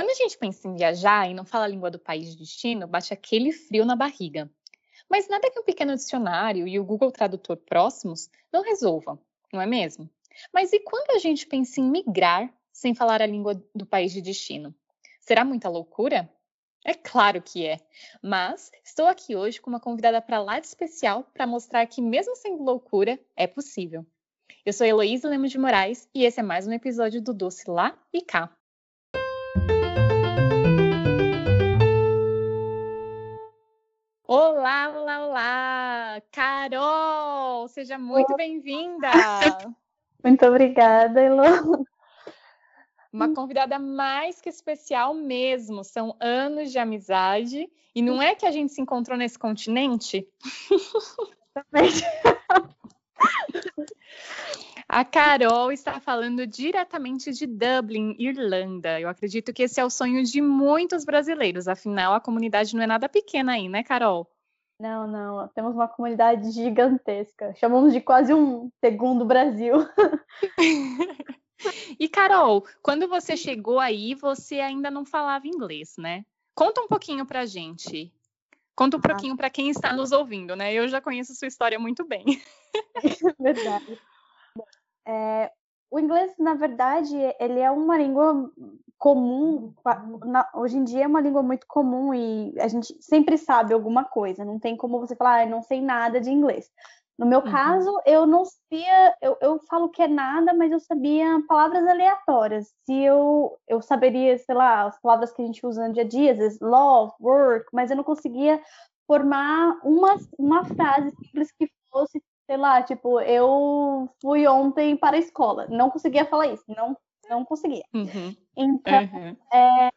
Quando a gente pensa em viajar e não fala a língua do país de destino, bate aquele frio na barriga. Mas nada que um pequeno dicionário e o Google Tradutor próximos não resolvam, não é mesmo? Mas e quando a gente pensa em migrar sem falar a língua do país de destino? Será muita loucura? É claro que é, mas estou aqui hoje com uma convidada para lá de especial para mostrar que, mesmo sendo loucura, é possível. Eu sou Heloísa Lemos de Moraes e esse é mais um episódio do Doce Lá e Cá. Olá, olá, olá! Carol, seja muito bem-vinda! Muito obrigada, Elo. Uma convidada mais que especial mesmo. São anos de amizade. E não é que a gente se encontrou nesse continente? Exatamente. A Carol está falando diretamente de Dublin, Irlanda. Eu acredito que esse é o sonho de muitos brasileiros, afinal, a comunidade não é nada pequena aí, né, Carol? Não, não, temos uma comunidade gigantesca. Chamamos de quase um segundo Brasil. e Carol, quando você chegou aí, você ainda não falava inglês, né? Conta um pouquinho pra gente. Conta um ah. pouquinho para quem está nos ouvindo, né? Eu já conheço sua história muito bem. Verdade. É, o inglês, na verdade, ele é uma língua comum. Hoje em dia é uma língua muito comum e a gente sempre sabe alguma coisa. Não tem como você falar, ah, não sei nada de inglês. No meu uhum. caso, eu não sabia, eu, eu falo que é nada, mas eu sabia palavras aleatórias. Se eu, eu saberia, sei lá, as palavras que a gente usa no dia a dia, às vezes love, work, mas eu não conseguia formar uma, uma frase simples que fosse sei lá, tipo, eu fui ontem para a escola. Não conseguia falar isso, não, não conseguia. Uhum. Então, uhum. É,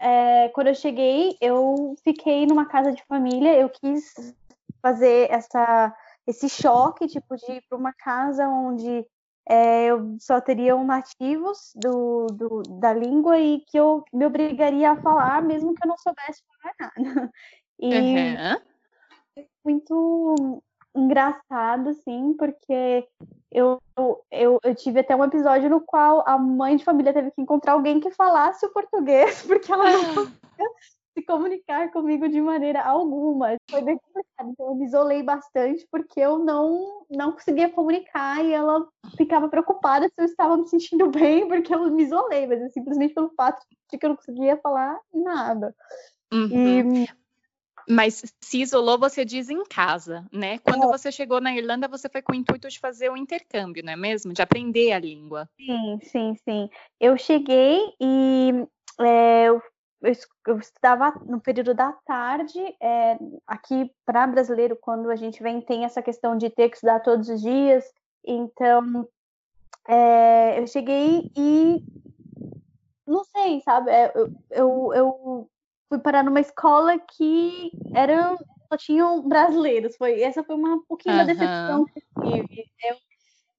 é, quando eu cheguei, eu fiquei numa casa de família, eu quis fazer essa, esse choque, tipo, de ir para uma casa onde é, eu só teriam nativos do, do, da língua e que eu me obrigaria a falar, mesmo que eu não soubesse falar nada. E uhum. muito engraçado, assim, porque eu, eu, eu tive até um episódio no qual a mãe de família teve que encontrar alguém que falasse o português, porque ela não conseguia se comunicar comigo de maneira alguma. Foi bem complicado. Então eu me isolei bastante porque eu não, não conseguia comunicar e ela ficava preocupada se eu estava me sentindo bem porque eu me isolei, mas é simplesmente pelo fato de que eu não conseguia falar nada. Uhum. E mas se isolou, você diz em casa, né? Quando é. você chegou na Irlanda, você foi com o intuito de fazer o intercâmbio, não é mesmo? De aprender a língua. Sim, sim, sim. Eu cheguei e é, eu, eu, estava no período da tarde. É, aqui, para brasileiro, quando a gente vem, tem essa questão de ter que estudar todos os dias. Então, é, eu cheguei e não sei, sabe? É, eu, eu, eu fui parar numa escola que eram só tinham brasileiros. Foi essa foi uma pouquinho uhum. da decepção que eu tive. Eu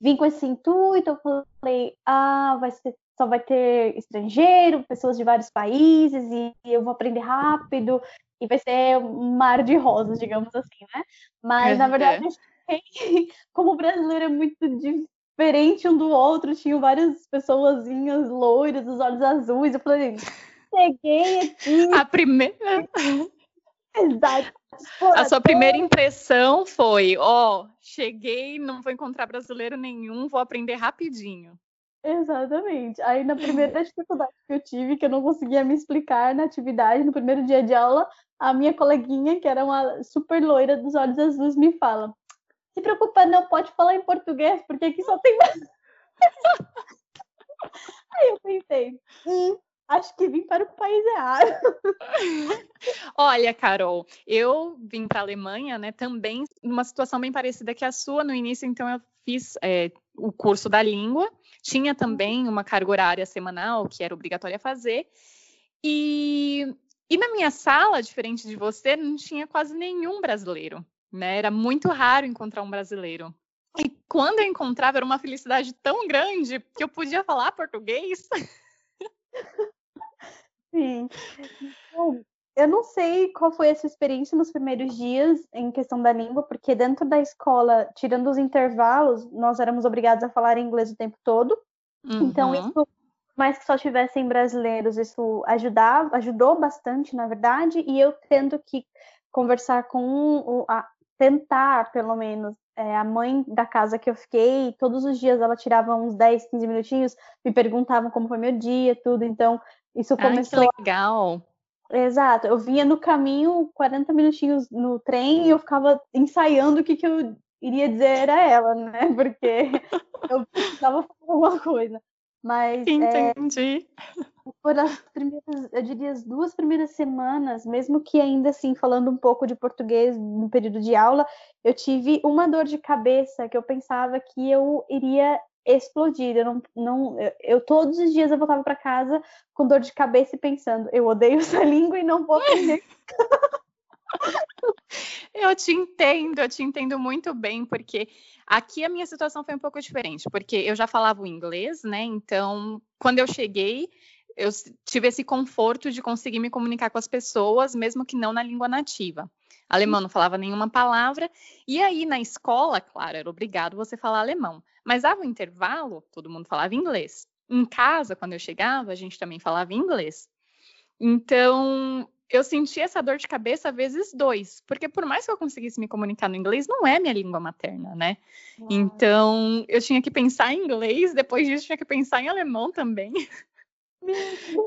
vim com esse intuito, eu falei, ah, vai ser só vai ter estrangeiro, pessoas de vários países e eu vou aprender rápido e vai ser um mar de rosas, digamos assim, né? Mas na verdade, como brasileiro é muito diferente um do outro, tinham várias pessoas loiras, os olhos azuis, eu falei, cheguei aqui. A primeira. Exato. A sua primeira impressão foi: ó, oh, cheguei, não vou encontrar brasileiro nenhum, vou aprender rapidinho. Exatamente. Aí na primeira dificuldade que eu tive, que eu não conseguia me explicar na atividade, no primeiro dia de aula, a minha coleguinha, que era uma super loira dos olhos azuis, me fala: se preocupa, não pode falar em português, porque aqui só tem. Aí eu pensei, hum, acho que vim para o país errado. Olha, Carol, eu vim para a Alemanha, né, também numa situação bem parecida que a sua no início, então eu fiz é, o curso da língua, tinha também uma carga horária semanal que era obrigatória fazer, e, e na minha sala, diferente de você, não tinha quase nenhum brasileiro, né, era muito raro encontrar um brasileiro. E quando eu encontrava, era uma felicidade tão grande que eu podia falar português. Sim. Eu não sei qual foi essa experiência nos primeiros dias em questão da língua, porque dentro da escola, tirando os intervalos, nós éramos obrigados a falar inglês o tempo todo. Então, uhum. Então, isso mais que só tivessem brasileiros, isso ajudava, ajudou bastante, na verdade, e eu tendo que conversar com a, tentar, pelo menos, é, a mãe da casa que eu fiquei, todos os dias ela tirava uns 10, 15 minutinhos, me perguntavam como foi meu dia, tudo, então isso começou. Ai, que legal! Exato, eu vinha no caminho 40 minutinhos no trem e eu ficava ensaiando o que, que eu iria dizer a ela, né? Porque eu precisava falar alguma coisa. Mas é, entendi. É, por as primeiras, eu diria as duas primeiras semanas, mesmo que ainda assim falando um pouco de português no período de aula, eu tive uma dor de cabeça que eu pensava que eu iria explodir. Eu não, não eu todos os dias eu voltava para casa com dor de cabeça e pensando, eu odeio essa língua e não vou aprender. eu te entendo, eu te entendo muito bem, porque Aqui a minha situação foi um pouco diferente, porque eu já falava o inglês, né? Então, quando eu cheguei, eu tive esse conforto de conseguir me comunicar com as pessoas, mesmo que não na língua nativa. Alemão não falava nenhuma palavra, e aí na escola, claro, era obrigado você falar alemão. Mas dava um intervalo, todo mundo falava inglês. Em casa, quando eu chegava, a gente também falava inglês. Então, eu senti essa dor de cabeça vezes dois, porque por mais que eu conseguisse me comunicar no inglês, não é minha língua materna, né? Uau. Então, eu tinha que pensar em inglês, depois disso tinha que pensar em alemão também.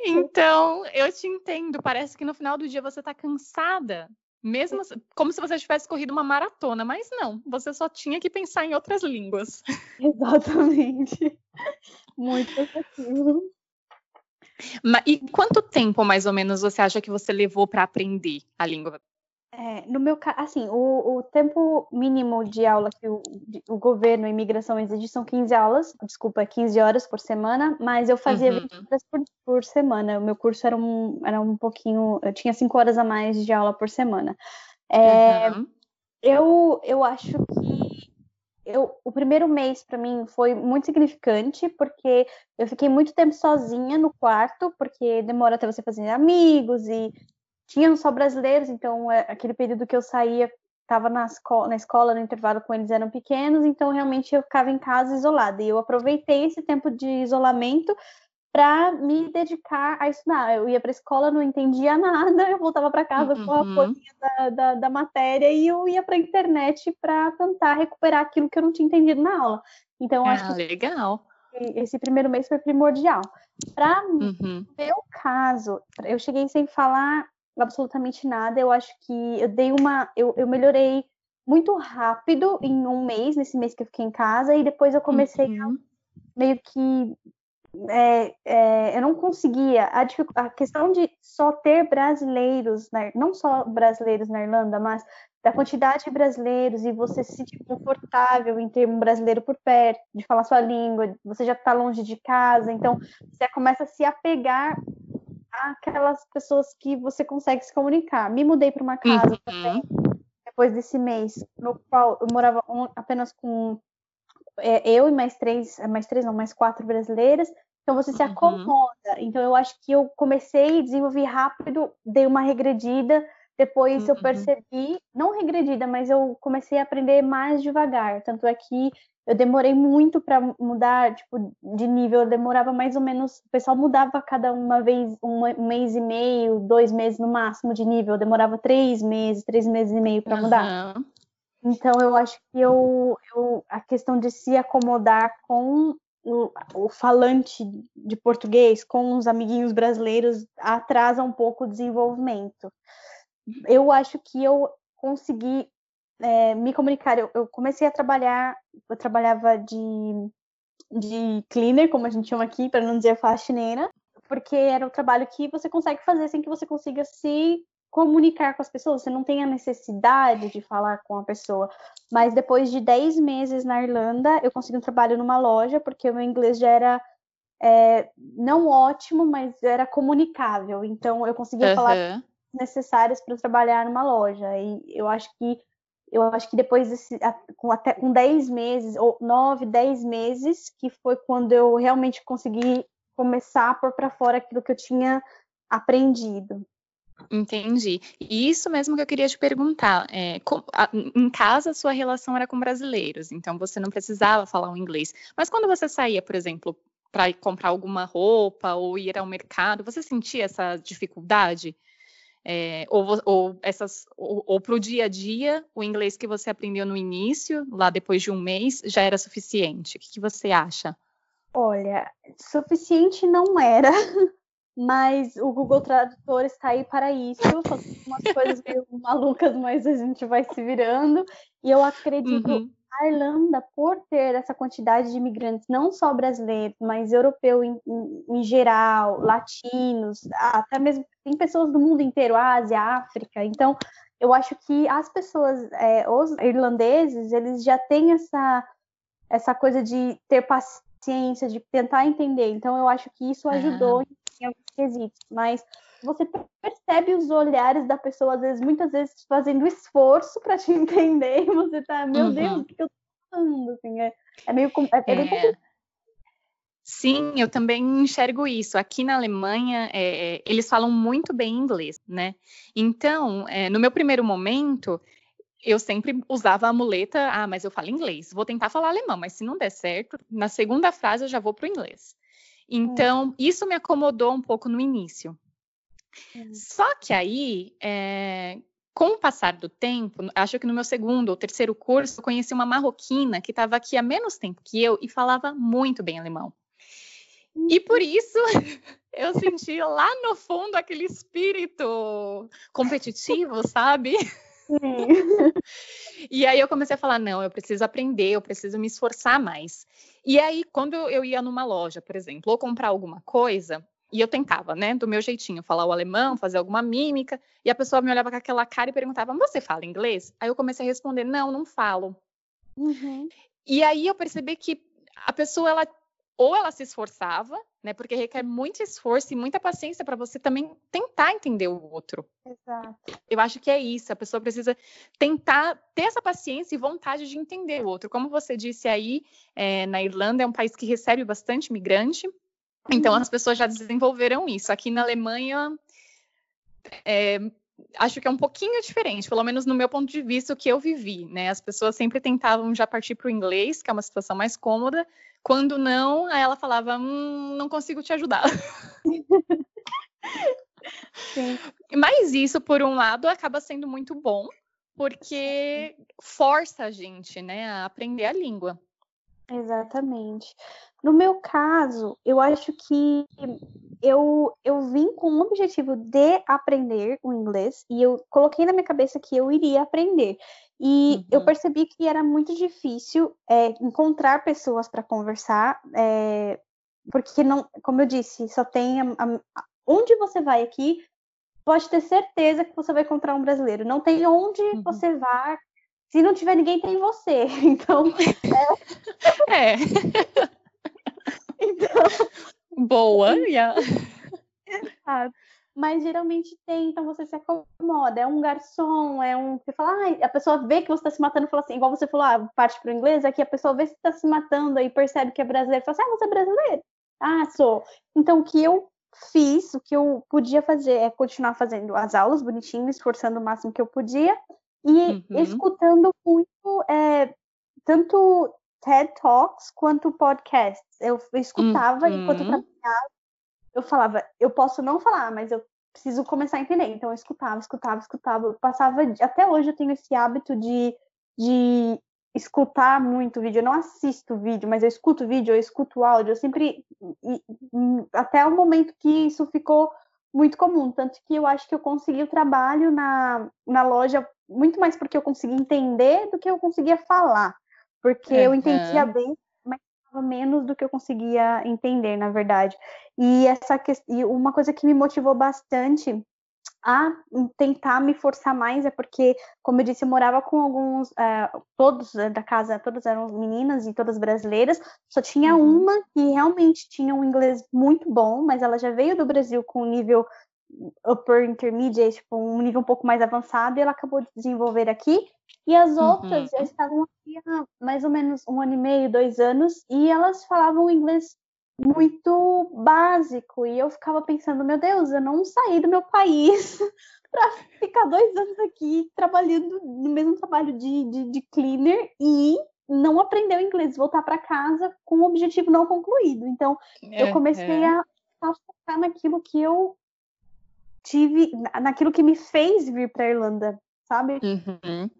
então, eu te entendo, parece que no final do dia você tá cansada, mesmo como se você tivesse corrido uma maratona, mas não, você só tinha que pensar em outras línguas. Exatamente. Muito efetivo. E quanto tempo, mais ou menos, você acha que você levou para aprender a língua? É, no meu caso, assim, o, o, tempo mínimo de aula que o, o governo e imigração exige são 15 aulas, desculpa, 15 horas por semana, mas eu fazia uhum. 20 horas por, por, semana. O meu curso era um, era um pouquinho, eu tinha 5 horas a mais de aula por semana. É, uhum. eu, eu acho que eu, o primeiro mês para mim foi muito significante, porque eu fiquei muito tempo sozinha no quarto, porque demora até você fazer amigos e tinham só brasileiros, então é, aquele período que eu saía, estava na, escola, na escola, no intervalo com eles eram pequenos, então realmente eu ficava em casa isolada. E eu aproveitei esse tempo de isolamento para me dedicar a estudar. Eu ia para a escola, não entendia nada, eu voltava para casa uhum. com a uhum. folhinha da, da, da, matéria e eu ia para a internet para tentar recuperar aquilo que eu não tinha entendido na aula. Então, ah, acho legal. que esse primeiro mês foi primordial. Para uhum. meu caso, eu cheguei sem falar absolutamente nada. Eu acho que eu dei uma. Eu, eu melhorei muito rápido em um mês, nesse mês que eu fiquei em casa, e depois eu comecei uhum. a meio que é, é, eu não conseguia. A, a, questão de só ter brasileiros, né, não só brasileiros na Irlanda, mas da quantidade de brasileiros e você se sentir confortável em ter um brasileiro por perto, de falar sua língua, você já está longe de casa, então você começa a se apegar àquelas pessoas que você consegue se comunicar. Me mudei para uma casa uhum. também, depois desse mês, no qual eu morava apenas com é, eu e mais três, mais três não, mais quatro brasileiras, então você se uhum. acomoda. Uhum. Então eu acho que eu comecei, desenvolvi rápido, dei uma regredida, depois uhum. eu percebi, não regredida, mas eu comecei a aprender mais devagar. Tanto é que eu demorei muito para mudar, tipo, de nível, eu demorava mais ou menos, o pessoal mudava cada uma vez, um mês e meio, dois meses no máximo de nível, eu demorava três meses, três meses e meio para mudar. Então eu acho que eu, eu, a questão de se acomodar com o, o, falante de português com os amiguinhos brasileiros atrasa um pouco o desenvolvimento. Eu acho que eu consegui é, me comunicar. Eu, eu, comecei a trabalhar, eu trabalhava de, de cleaner, como a gente chama aqui, para não dizer faxineira, porque era o trabalho que você consegue fazer sem que você consiga se comunicar com as pessoas, você não tem a necessidade de falar com a pessoa. Mas depois de 10 meses na Irlanda, eu consegui um trabalho numa loja, porque o meu inglês já era é, não ótimo, mas era comunicável. Então eu conseguia uhum. falar necessárias para trabalhar numa loja. E eu acho que eu acho que depois desse, com até com 10 meses, ou 9, 10 meses, que foi quando eu realmente consegui começar a pôr para fora aquilo que eu tinha aprendido. Entendi. E isso mesmo que eu queria te perguntar. É, com, a, em casa, sua relação era com brasileiros, então você não precisava falar o inglês. Mas quando você saía, por exemplo, para comprar alguma roupa ou ir ao mercado? Você sentia essa dificuldade? É, ou, ou, essas, ou, ou para o dia a dia, o inglês que você aprendeu no início, lá depois de um mês, já era suficiente? O que, que você acha? Olha, suficiente não era, mas o Google Tradutor está aí para isso. Umas coisas meio malucas, mas a gente vai se virando. E eu acredito uhum. A Irlanda, por ter essa quantidade de imigrantes, não só brasileiros, mas europeu em, em, em geral, latinos, até mesmo tem pessoas do mundo inteiro, Ásia, África. Então, eu acho que as pessoas, é, os irlandeses, eles já têm essa, essa coisa de ter paciência, de tentar entender. Então, eu acho que isso ajudou ah. em alguns quesitos. Mas você percebe os olhares da pessoa, às vezes, muitas vezes fazendo esforço para te entender, e você tá, meu uhum. Deus, o que eu tô falando? Assim, é, é meio é, é, é. complicado. Sim, eu também enxergo isso. Aqui na Alemanha, é, é, eles falam muito bem inglês, né? Então, é, no meu primeiro momento, eu sempre usava a muleta, ah, mas eu falo inglês, vou tentar falar alemão, mas se não der certo, na segunda frase eu já vou para o inglês. Então, isso me acomodou um pouco no início. Só que aí, é, com o passar do tempo, acho que no meu segundo ou terceiro curso, eu conheci uma marroquina que estava aqui há menos tempo que eu e falava muito bem alemão. E por isso eu senti lá no fundo aquele espírito competitivo, sabe? e aí eu comecei a falar: não, eu preciso aprender, eu preciso me esforçar mais. E aí, quando eu ia numa loja, por exemplo, ou comprar alguma coisa, e eu tentava, né, do meu jeitinho, falar o alemão, fazer alguma mímica, e a pessoa me olhava com aquela cara e perguntava: Você fala inglês? Aí eu comecei a responder: Não, não falo. Uhum. E aí eu percebi que a pessoa, ela ou ela se esforçava, né? Porque requer muito esforço e muita paciência para você também tentar entender o outro. Exato. Eu acho que é isso. A pessoa precisa tentar ter essa paciência e vontade de entender o outro. Como você disse aí, é, na Irlanda é um país que recebe bastante imigrante. Então uhum. as pessoas já desenvolveram isso. Aqui na Alemanha é, acho que é um pouquinho diferente, pelo menos no meu ponto de vista, o que eu vivi, né? As pessoas sempre tentavam já partir para o inglês, que é uma situação mais cômoda, quando não, aí ela falava, hum, não consigo te ajudar. Sim. Mas isso, por um lado, acaba sendo muito bom, porque força a gente, né, a aprender a língua. Exatamente. No meu caso, eu acho que eu, eu vim com o objetivo de aprender o inglês e eu coloquei na minha cabeça que eu iria aprender. E uhum. eu percebi que era muito difícil é, encontrar pessoas para conversar, é, porque não, como eu disse, só tem a, a, onde você vai aqui, pode ter certeza que você vai encontrar um brasileiro. Não tem onde uhum. você vá, se não tiver ninguém, tem você. Então, é. é. então, boa, yeah. Exato mas geralmente tem, então você se acomoda. É um garçom, é um. Você fala, ah, a pessoa vê que você está se matando e fala assim, igual você falou, ah, parte para o inglês, aqui a pessoa vê que você está se matando aí percebe que é brasileiro, fala assim, ah, você é brasileiro? Ah, sou. Então, o que eu fiz, o que eu podia fazer é continuar fazendo as aulas bonitinho, esforçando o máximo que eu podia, e uhum. escutando muito, é, tanto TED Talks quanto podcasts. Eu escutava uhum. enquanto eu trabalhava eu falava, eu posso não falar, mas eu preciso começar a entender. Então eu escutava, escutava, escutava. Eu passava, até hoje eu tenho esse hábito de, de escutar muito vídeo. Eu não assisto vídeo, mas eu escuto vídeo, eu escuto áudio. Eu sempre, até o momento que isso ficou muito comum. Tanto que eu acho que eu consegui o trabalho na, na loja muito mais porque eu consegui entender do que eu conseguia falar. Porque uhum. eu entendia bem menos do que eu conseguia entender, na verdade. E essa e uma coisa que me motivou bastante a tentar me forçar mais é porque, como eu disse, eu morava com alguns, uh, todos da casa, todas eram meninas e todas brasileiras, só tinha uhum. uma que realmente tinha um inglês muito bom, mas ela já veio do Brasil com um nível upper intermediate, tipo, um nível um pouco mais avançado, e ela acabou de desenvolver aqui. E as outras uhum. já estavam aqui há mais ou menos um ano e meio, dois anos, e elas falavam inglês muito básico. E eu ficava pensando, meu Deus, eu não saí do meu país para ficar dois anos aqui trabalhando no mesmo trabalho de, de, de cleaner e não aprender o inglês, voltar para casa com o objetivo não concluído. Então, é, eu comecei é. a, a focar naquilo que eu tive, naquilo que me fez vir para Irlanda, sabe? Uhum.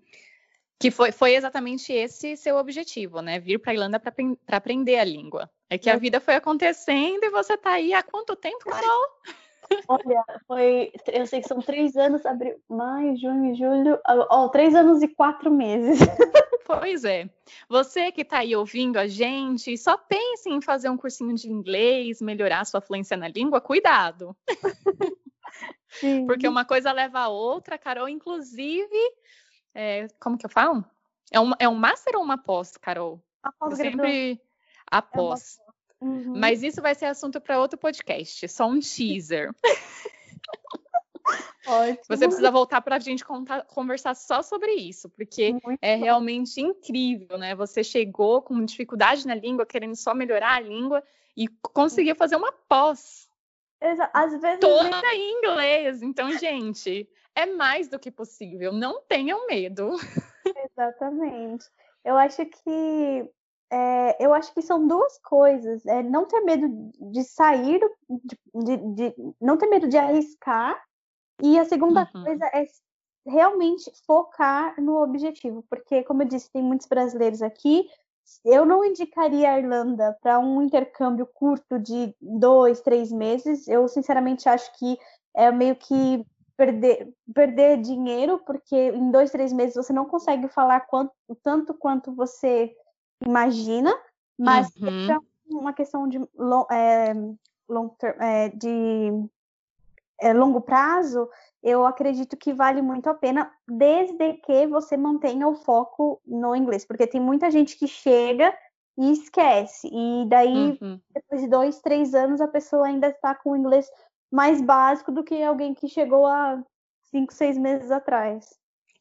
Que foi, foi exatamente esse seu objetivo, né? Vir para Irlanda para aprender a língua. É que a vida foi acontecendo e você está aí há quanto tempo, Carol? Olha, foi. Eu sei que são três anos, abril, maio, junho, julho. Ó, três anos e quatro meses. Pois é. Você que está aí ouvindo a gente, só pense em fazer um cursinho de inglês, melhorar sua fluência na língua, cuidado. Sim. Porque uma coisa leva a outra, Carol, inclusive. É, como que eu falo? É um, é um master ou uma pós, Carol? Após sempre após. É Uhum. Mas isso vai ser assunto para outro podcast, só um teaser. Ótimo. Você precisa voltar para a gente contar, conversar só sobre isso, porque Muito é bom. realmente incrível, né? Você chegou com dificuldade na língua, querendo só melhorar a língua e conseguiu fazer uma pós. Às vezes toda em inglês. Então, gente, é mais do que possível. Não tenham medo. Exatamente. Eu acho que é, eu acho que são duas coisas. É não ter medo de sair, de, de, de, não ter medo de arriscar. E a segunda uhum. coisa é realmente focar no objetivo. Porque, como eu disse, tem muitos brasileiros aqui. Eu não indicaria a Irlanda para um intercâmbio curto de dois, três meses. Eu, sinceramente, acho que é meio que perder, perder dinheiro, porque em dois, três meses você não consegue falar quanto, tanto quanto você imagina, mas uhum. é uma questão de, é, long term, é, de é, longo prazo, eu acredito que vale muito a pena, desde que você mantenha o foco no inglês, porque tem muita gente que chega e esquece, e daí, uhum. depois de dois, três anos, a pessoa ainda está com o inglês mais básico do que alguém que chegou há cinco, seis meses atrás.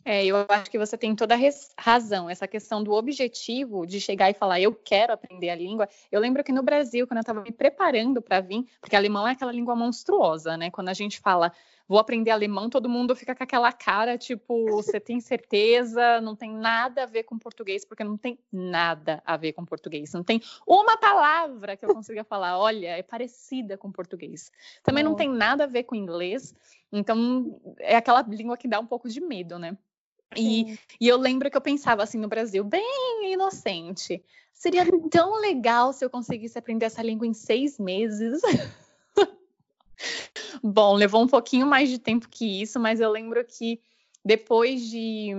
É, eu acho que você tem toda a razão. Essa questão do objetivo de chegar e falar, eu quero aprender a língua. Eu lembro que no Brasil, quando eu estava me preparando para vir, porque alemão é aquela língua monstruosa, né? Quando a gente fala, vou aprender alemão, todo mundo fica com aquela cara, tipo, você tem certeza? Não tem nada a ver com português, porque não tem nada a ver com português. Não tem uma palavra que eu consiga falar, olha, é parecida com português. Também não tem nada a ver com inglês. Então, é aquela língua que dá um pouco de medo, né? E, e, eu lembro que eu pensava assim no Brasil, bem inocente. Seria tão legal se eu conseguisse aprender essa língua em seis meses. Bom, levou um pouquinho mais de tempo que isso, mas eu lembro que depois de,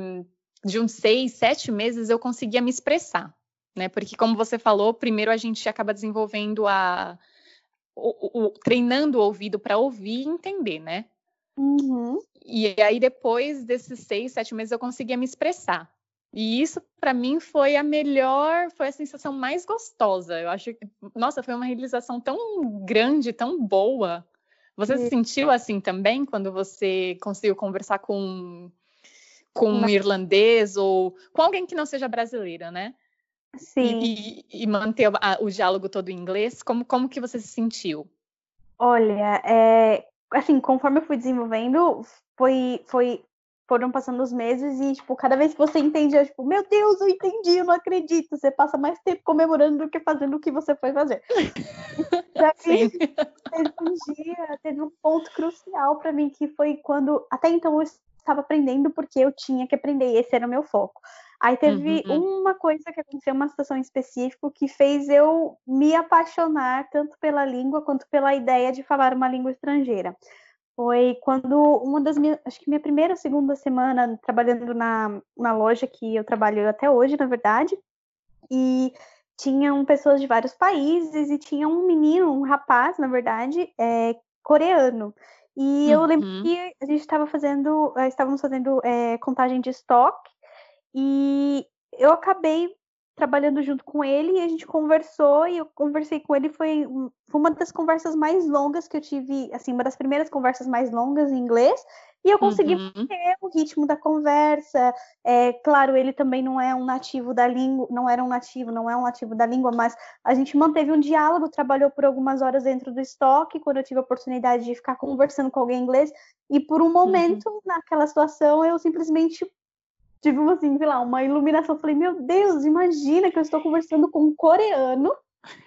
de uns seis, sete meses eu conseguia me expressar, né? Porque, como você falou, primeiro a gente acaba desenvolvendo a. O, o, treinando o ouvido para ouvir e entender, né? Uhum. E aí, depois desses seis, sete meses, eu conseguia me expressar. E isso, para mim, foi a melhor, foi a sensação mais gostosa. Eu acho que, nossa, foi uma realização tão grande, tão boa. Você se sentiu assim também, quando você conseguiu conversar com, com um irlandês ou com alguém que não seja brasileira, né? Sim. E, e, e manter a, o diálogo todo em inglês, como, como que você se sentiu? Olha, é, assim, conforme eu fui desenvolvendo, foi, foi, foram passando os meses e, tipo, cada vez que você entendia, tipo, meu Deus, eu entendi, eu não acredito. Você passa mais tempo comemorando do que fazendo o que você foi fazer. Daí, teve um dia, teve um ponto crucial para mim, que foi quando, até então eu estava aprendendo porque eu tinha que aprender, e esse era o meu foco. Aí teve uhum. uma coisa que aconteceu, uma situação específica, que fez eu me apaixonar tanto pela língua quanto pela ideia de falar uma língua estrangeira. Foi quando uma das minhas, acho que minha primeira ou segunda semana trabalhando na, na loja que eu trabalho até hoje, na verdade, e tinham pessoas de vários países e tinha um menino, um rapaz, na verdade, é, coreano. E eu lembro uhum. que a gente estava fazendo, eh, estávamos fazendo é, contagem de estoque e eu acabei trabalhando junto com ele e a gente conversou e eu conversei com ele foi, foi uma das conversas mais longas que eu tive, assim, uma das primeiras conversas mais longas em inglês e eu consegui uhum. ter o ritmo da conversa. É, claro, ele também não é um nativo da língua, não era um nativo, não é um nativo da língua, mas a gente manteve um diálogo, trabalhou por algumas horas dentro do estoque, quando eu tive a oportunidade de ficar conversando com alguém em inglês, e por um uhum. momento, uhum. naquela situação, eu simplesmente tive assim, sei lá, uma iluminação. Falei, meu Deus, imagina que eu estou conversando com um coreano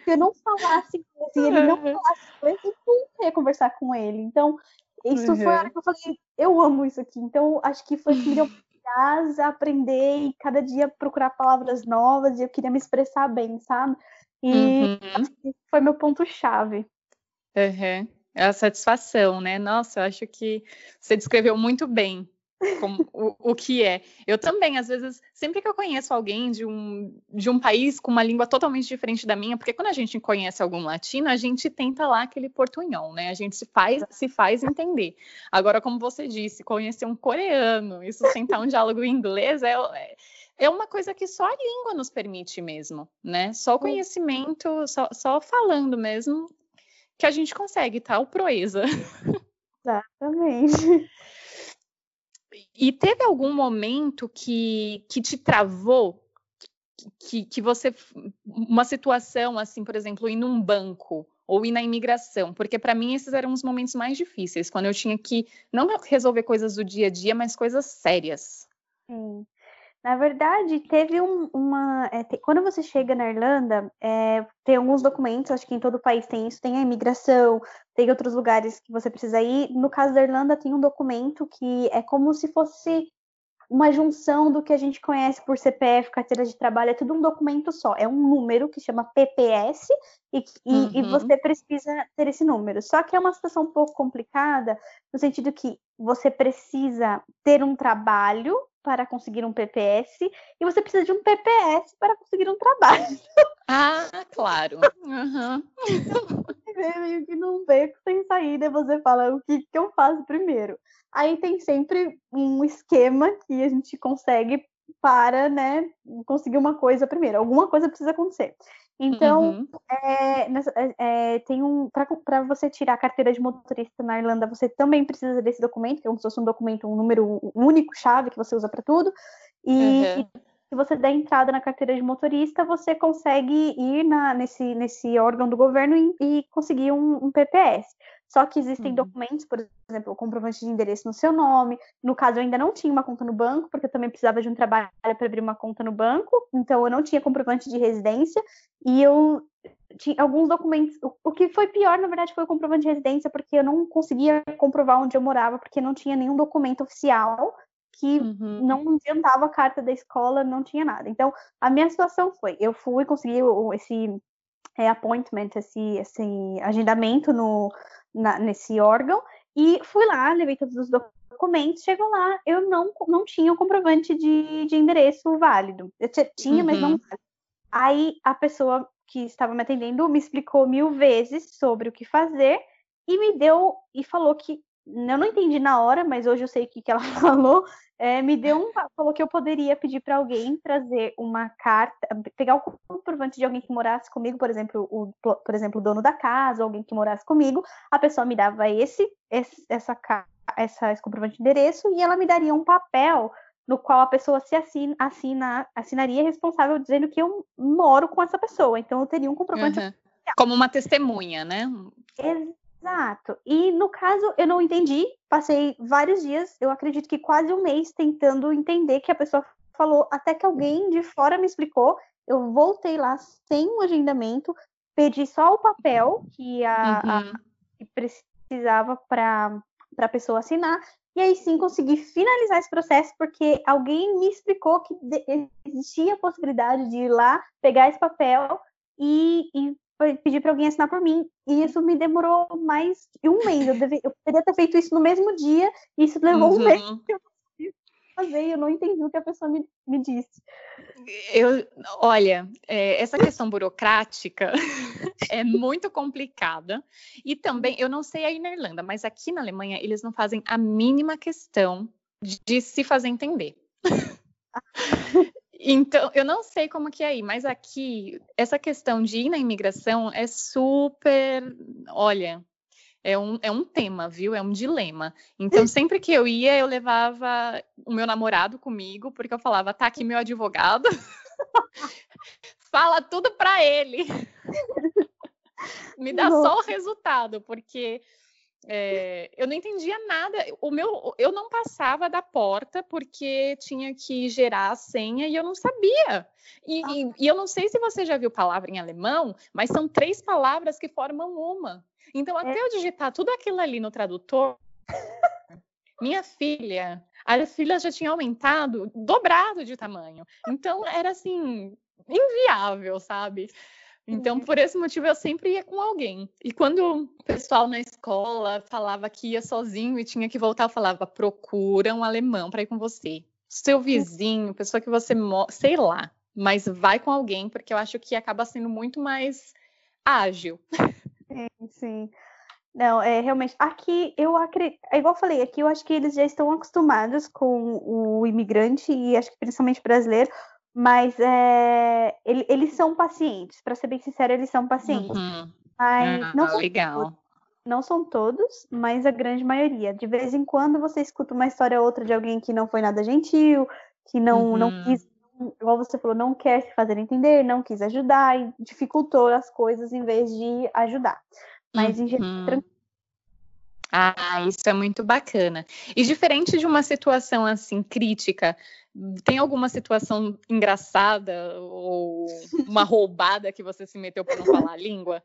se eu não falasse inglês, e ele não falasse inglês, eu nunca ia conversar com ele. Então, isso uhum. foi a hora que eu falei, eu amo isso aqui. Então, acho que foi que me deu a aprender e cada dia procurar palavras novas e eu queria me expressar bem, sabe? E uhum. foi meu ponto-chave. Uhum. É a satisfação, né? Nossa, eu acho que você descreveu muito bem como, o, o que é. Eu também, às vezes, sempre que eu conheço alguém de um, de um país com uma língua totalmente diferente da minha, porque quando a gente conhece algum latino, a gente tenta lá aquele portunhol, né? A gente se faz, se faz entender. Agora, como você disse, conhecer um coreano e sustentar um diálogo em inglês é, é é uma coisa que só a língua nos permite mesmo, né? Só o conhecimento, só, só falando mesmo, que a gente consegue, tal tá? proeza. Exatamente. E teve algum momento que, que te travou? Que, que você. Uma situação, assim, por exemplo, ir num banco ou ir na imigração, porque para mim esses eram os momentos mais difíceis, quando eu tinha que não resolver coisas do dia a dia, mas coisas sérias. Sim. Na verdade, teve um, uma. É, te, quando você chega na Irlanda, é, tem alguns documentos, acho que em todo o país tem isso, tem a imigração, tem outros lugares que você precisa ir. No caso da Irlanda, tem um documento que é como se fosse uma junção do que a gente conhece por CPF, carteira de trabalho, é tudo um documento só, é um número que chama PPS e, uhum. e, você precisa ter esse número. Só que é uma situação um pouco complicada, no sentido que você precisa ter um trabalho para conseguir um PPS e você precisa de um PPS para conseguir um trabalho. Ah, claro. Uhum. Você meio que não beco sem saída e você fala o que, que eu faço primeiro. Aí tem sempre um esquema que a gente consegue para né, conseguir uma coisa primeiro. Alguma coisa precisa acontecer. Então, uhum. é, é, é tem um para você tirar a carteira de motorista na Irlanda, você também precisa desse documento, que é como se fosse um documento, um número único, chave que você usa para tudo. E, uhum. e, se você der entrada na carteira de motorista, você consegue ir na, nesse, nesse órgão do governo e, e conseguir um, um PPS. Só que existem uhum. documentos, por exemplo, o comprovante de endereço no seu nome. No caso, eu ainda não tinha uma conta no banco, porque eu também precisava de um trabalho para abrir uma conta no banco. Então, eu não tinha comprovante de residência. E eu tinha alguns documentos. O que foi pior, na verdade, foi o comprovante de residência, porque eu não conseguia comprovar onde eu morava, porque não tinha nenhum documento oficial que uhum. não adiantava a carta da escola, não tinha nada. Então, a minha situação foi: eu fui conseguir esse é, appointment, esse, esse agendamento no na, nesse órgão e fui lá, levei todos os documentos, chegou lá, eu não, não tinha o comprovante de, de endereço válido. Eu tinha, uhum. mas não uhum. Aí a pessoa que estava me atendendo me explicou mil vezes sobre o que fazer e me deu e falou que eu não entendi na hora, mas hoje eu sei o que, que ela falou. É, me deu um. Falou que eu poderia pedir para alguém trazer uma carta, pegar o comprovante de alguém que morasse comigo, por exemplo, o, por exemplo, o dono da casa, alguém que morasse comigo. A pessoa me dava esse, esse essa, essa, esse comprovante de endereço e ela me daria um papel no qual a pessoa se assina, assina, assinaria responsável dizendo que eu moro com essa pessoa. Então eu teria um comprovante. Uhum. Como uma testemunha, né? Exato. E no caso, eu não entendi. Passei vários dias, eu acredito que quase um mês, tentando entender que a pessoa falou, até que alguém de fora me explicou. Eu voltei lá sem um agendamento, pedi só o papel que, a, uhum. a que precisava para a pessoa assinar. E aí sim consegui finalizar esse processo, porque alguém me explicou que existia a possibilidade de ir lá, pegar esse papel e, e pedir para alguém assinar por mim. E isso me demorou mais de um mês. Eu, deve, eu poderia ter feito isso no mesmo dia, e isso levou uhum. um mês fazer, eu não entendi o que a pessoa me, me disse. Eu, olha, é, essa questão burocrática é muito complicada. E também, eu não sei aí na Irlanda, mas aqui na Alemanha eles não fazem a mínima questão de, de se fazer entender. Então, eu não sei como que é aí, mas aqui, essa questão de ir na imigração é super. Olha, é um, é um tema, viu? É um dilema. Então, sempre que eu ia, eu levava o meu namorado comigo, porque eu falava, tá aqui meu advogado, fala tudo para ele. Me dá Nossa. só o resultado, porque É, eu não entendia nada. O meu, eu não passava da porta porque tinha que gerar a senha e eu não sabia. E, ah. e, e, eu não sei se você já viu palavra em alemão, mas são três palavras que formam uma. Então, até é. eu digitar tudo aquilo ali no tradutor, minha filha, a filha já tinha aumentado, dobrado de tamanho. Então, era assim, inviável, sabe? Então, uhum. por esse motivo, eu sempre ia com alguém. E quando o pessoal na escola falava que ia sozinho e tinha que voltar, eu falava: procura um alemão para ir com você. Seu vizinho, pessoa que você, sei lá, mas vai com alguém, porque eu acho que acaba sendo muito mais ágil. Sim, sim. Não, é realmente. Aqui eu acredito. É igual eu falei, aqui eu acho que eles já estão acostumados com o imigrante, e acho que principalmente brasileiro, mas é, ele, eles são pacientes, para ser bem sincero, eles são pacientes. Uhum. Mas ah, não são legal. Todos, não são todos, mas a grande maioria. De vez em quando você escuta uma história ou outra de alguém que não foi nada gentil, que não, uhum. não quis, igual você falou, não quer se fazer entender, não quis ajudar e dificultou as coisas em vez de ajudar. Mas uhum. em geral, uhum. Ah, isso é muito bacana. E diferente de uma situação assim crítica, tem alguma situação engraçada ou uma roubada que você se meteu por não falar a língua?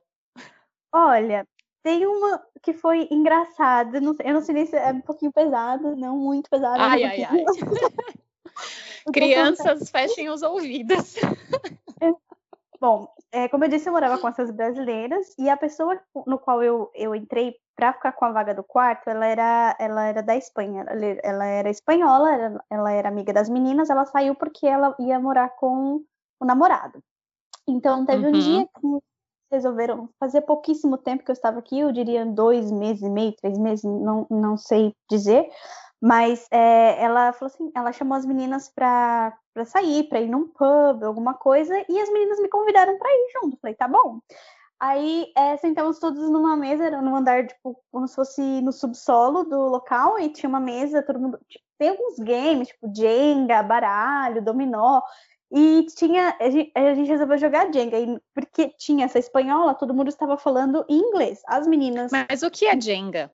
Olha, tem uma que foi engraçada, eu não sei nem se é um pouquinho pesada, não muito pesada. Ai, ai, ai. Crianças, fechem os ouvidos. Bom, é, como eu disse, eu morava com essas brasileiras e a pessoa no qual eu, eu entrei para ficar com a vaga do quarto, ela era, ela era da Espanha, ela, era espanhola, ela, ela, era amiga das meninas, ela saiu porque ela ia morar com o namorado. Então teve uhum. um dia que resolveram fazer pouquíssimo tempo que eu estava aqui, eu diria dois meses e meio, três meses, não, não sei dizer, mas é, ela falou assim, ela chamou as meninas para sair, para ir num pub, alguma coisa, e as meninas me convidaram para ir junto. Falei, tá bom. Aí é, sentamos todos numa mesa, era num andar, tipo, como se fosse no subsolo do local, e tinha uma mesa, todo mundo. Tipo, tem alguns games, tipo Jenga, baralho, dominó. E tinha. A gente, a gente resolveu jogar Jenga, e porque tinha essa espanhola, todo mundo estava falando inglês. As meninas. Mas o que é Jenga?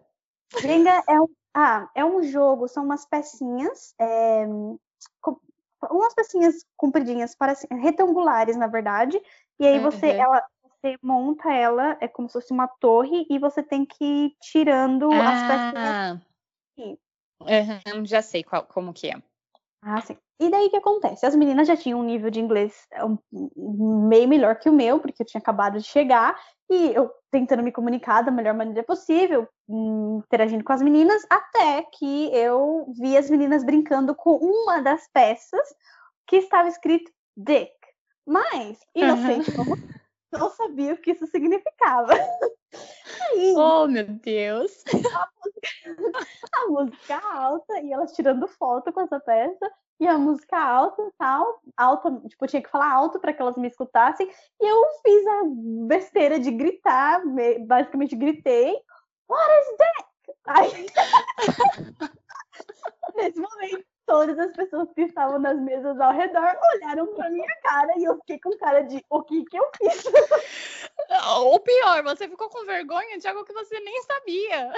Jenga é um, ah, é um jogo, são umas pecinhas. É, umas pecinhas compridinhas, parecem retangulares, na verdade. E aí você, uhum. ela, você monta ela, é como se fosse uma torre, e você tem que ir tirando ah, as pecinhas. Uhum, já sei qual, como que é. Ah, sim. E daí o que acontece? As meninas já tinham um nível de inglês é, meio melhor que o meu, porque eu tinha acabado de chegar, e eu tentando me comunicar da melhor maneira possível, interagindo com as meninas, até que eu vi as meninas brincando com uma das peças que estava escrito Dick. Mas, inocente uhum. como não sabia o que isso significava. Aí, oh, meu Deus! A música, a música alta, e elas tirando foto com essa peça, e a música alta tal, alta, tipo, eu tinha que falar alto para que elas me escutassem, e eu fiz a besteira de gritar, basicamente gritei, What is that? Aí, nesse momento, todas as pessoas que estavam nas mesas ao redor olharam para minha cara e eu fiquei com cara de o que que eu fiz? O pior, você ficou com vergonha de algo que você nem sabia.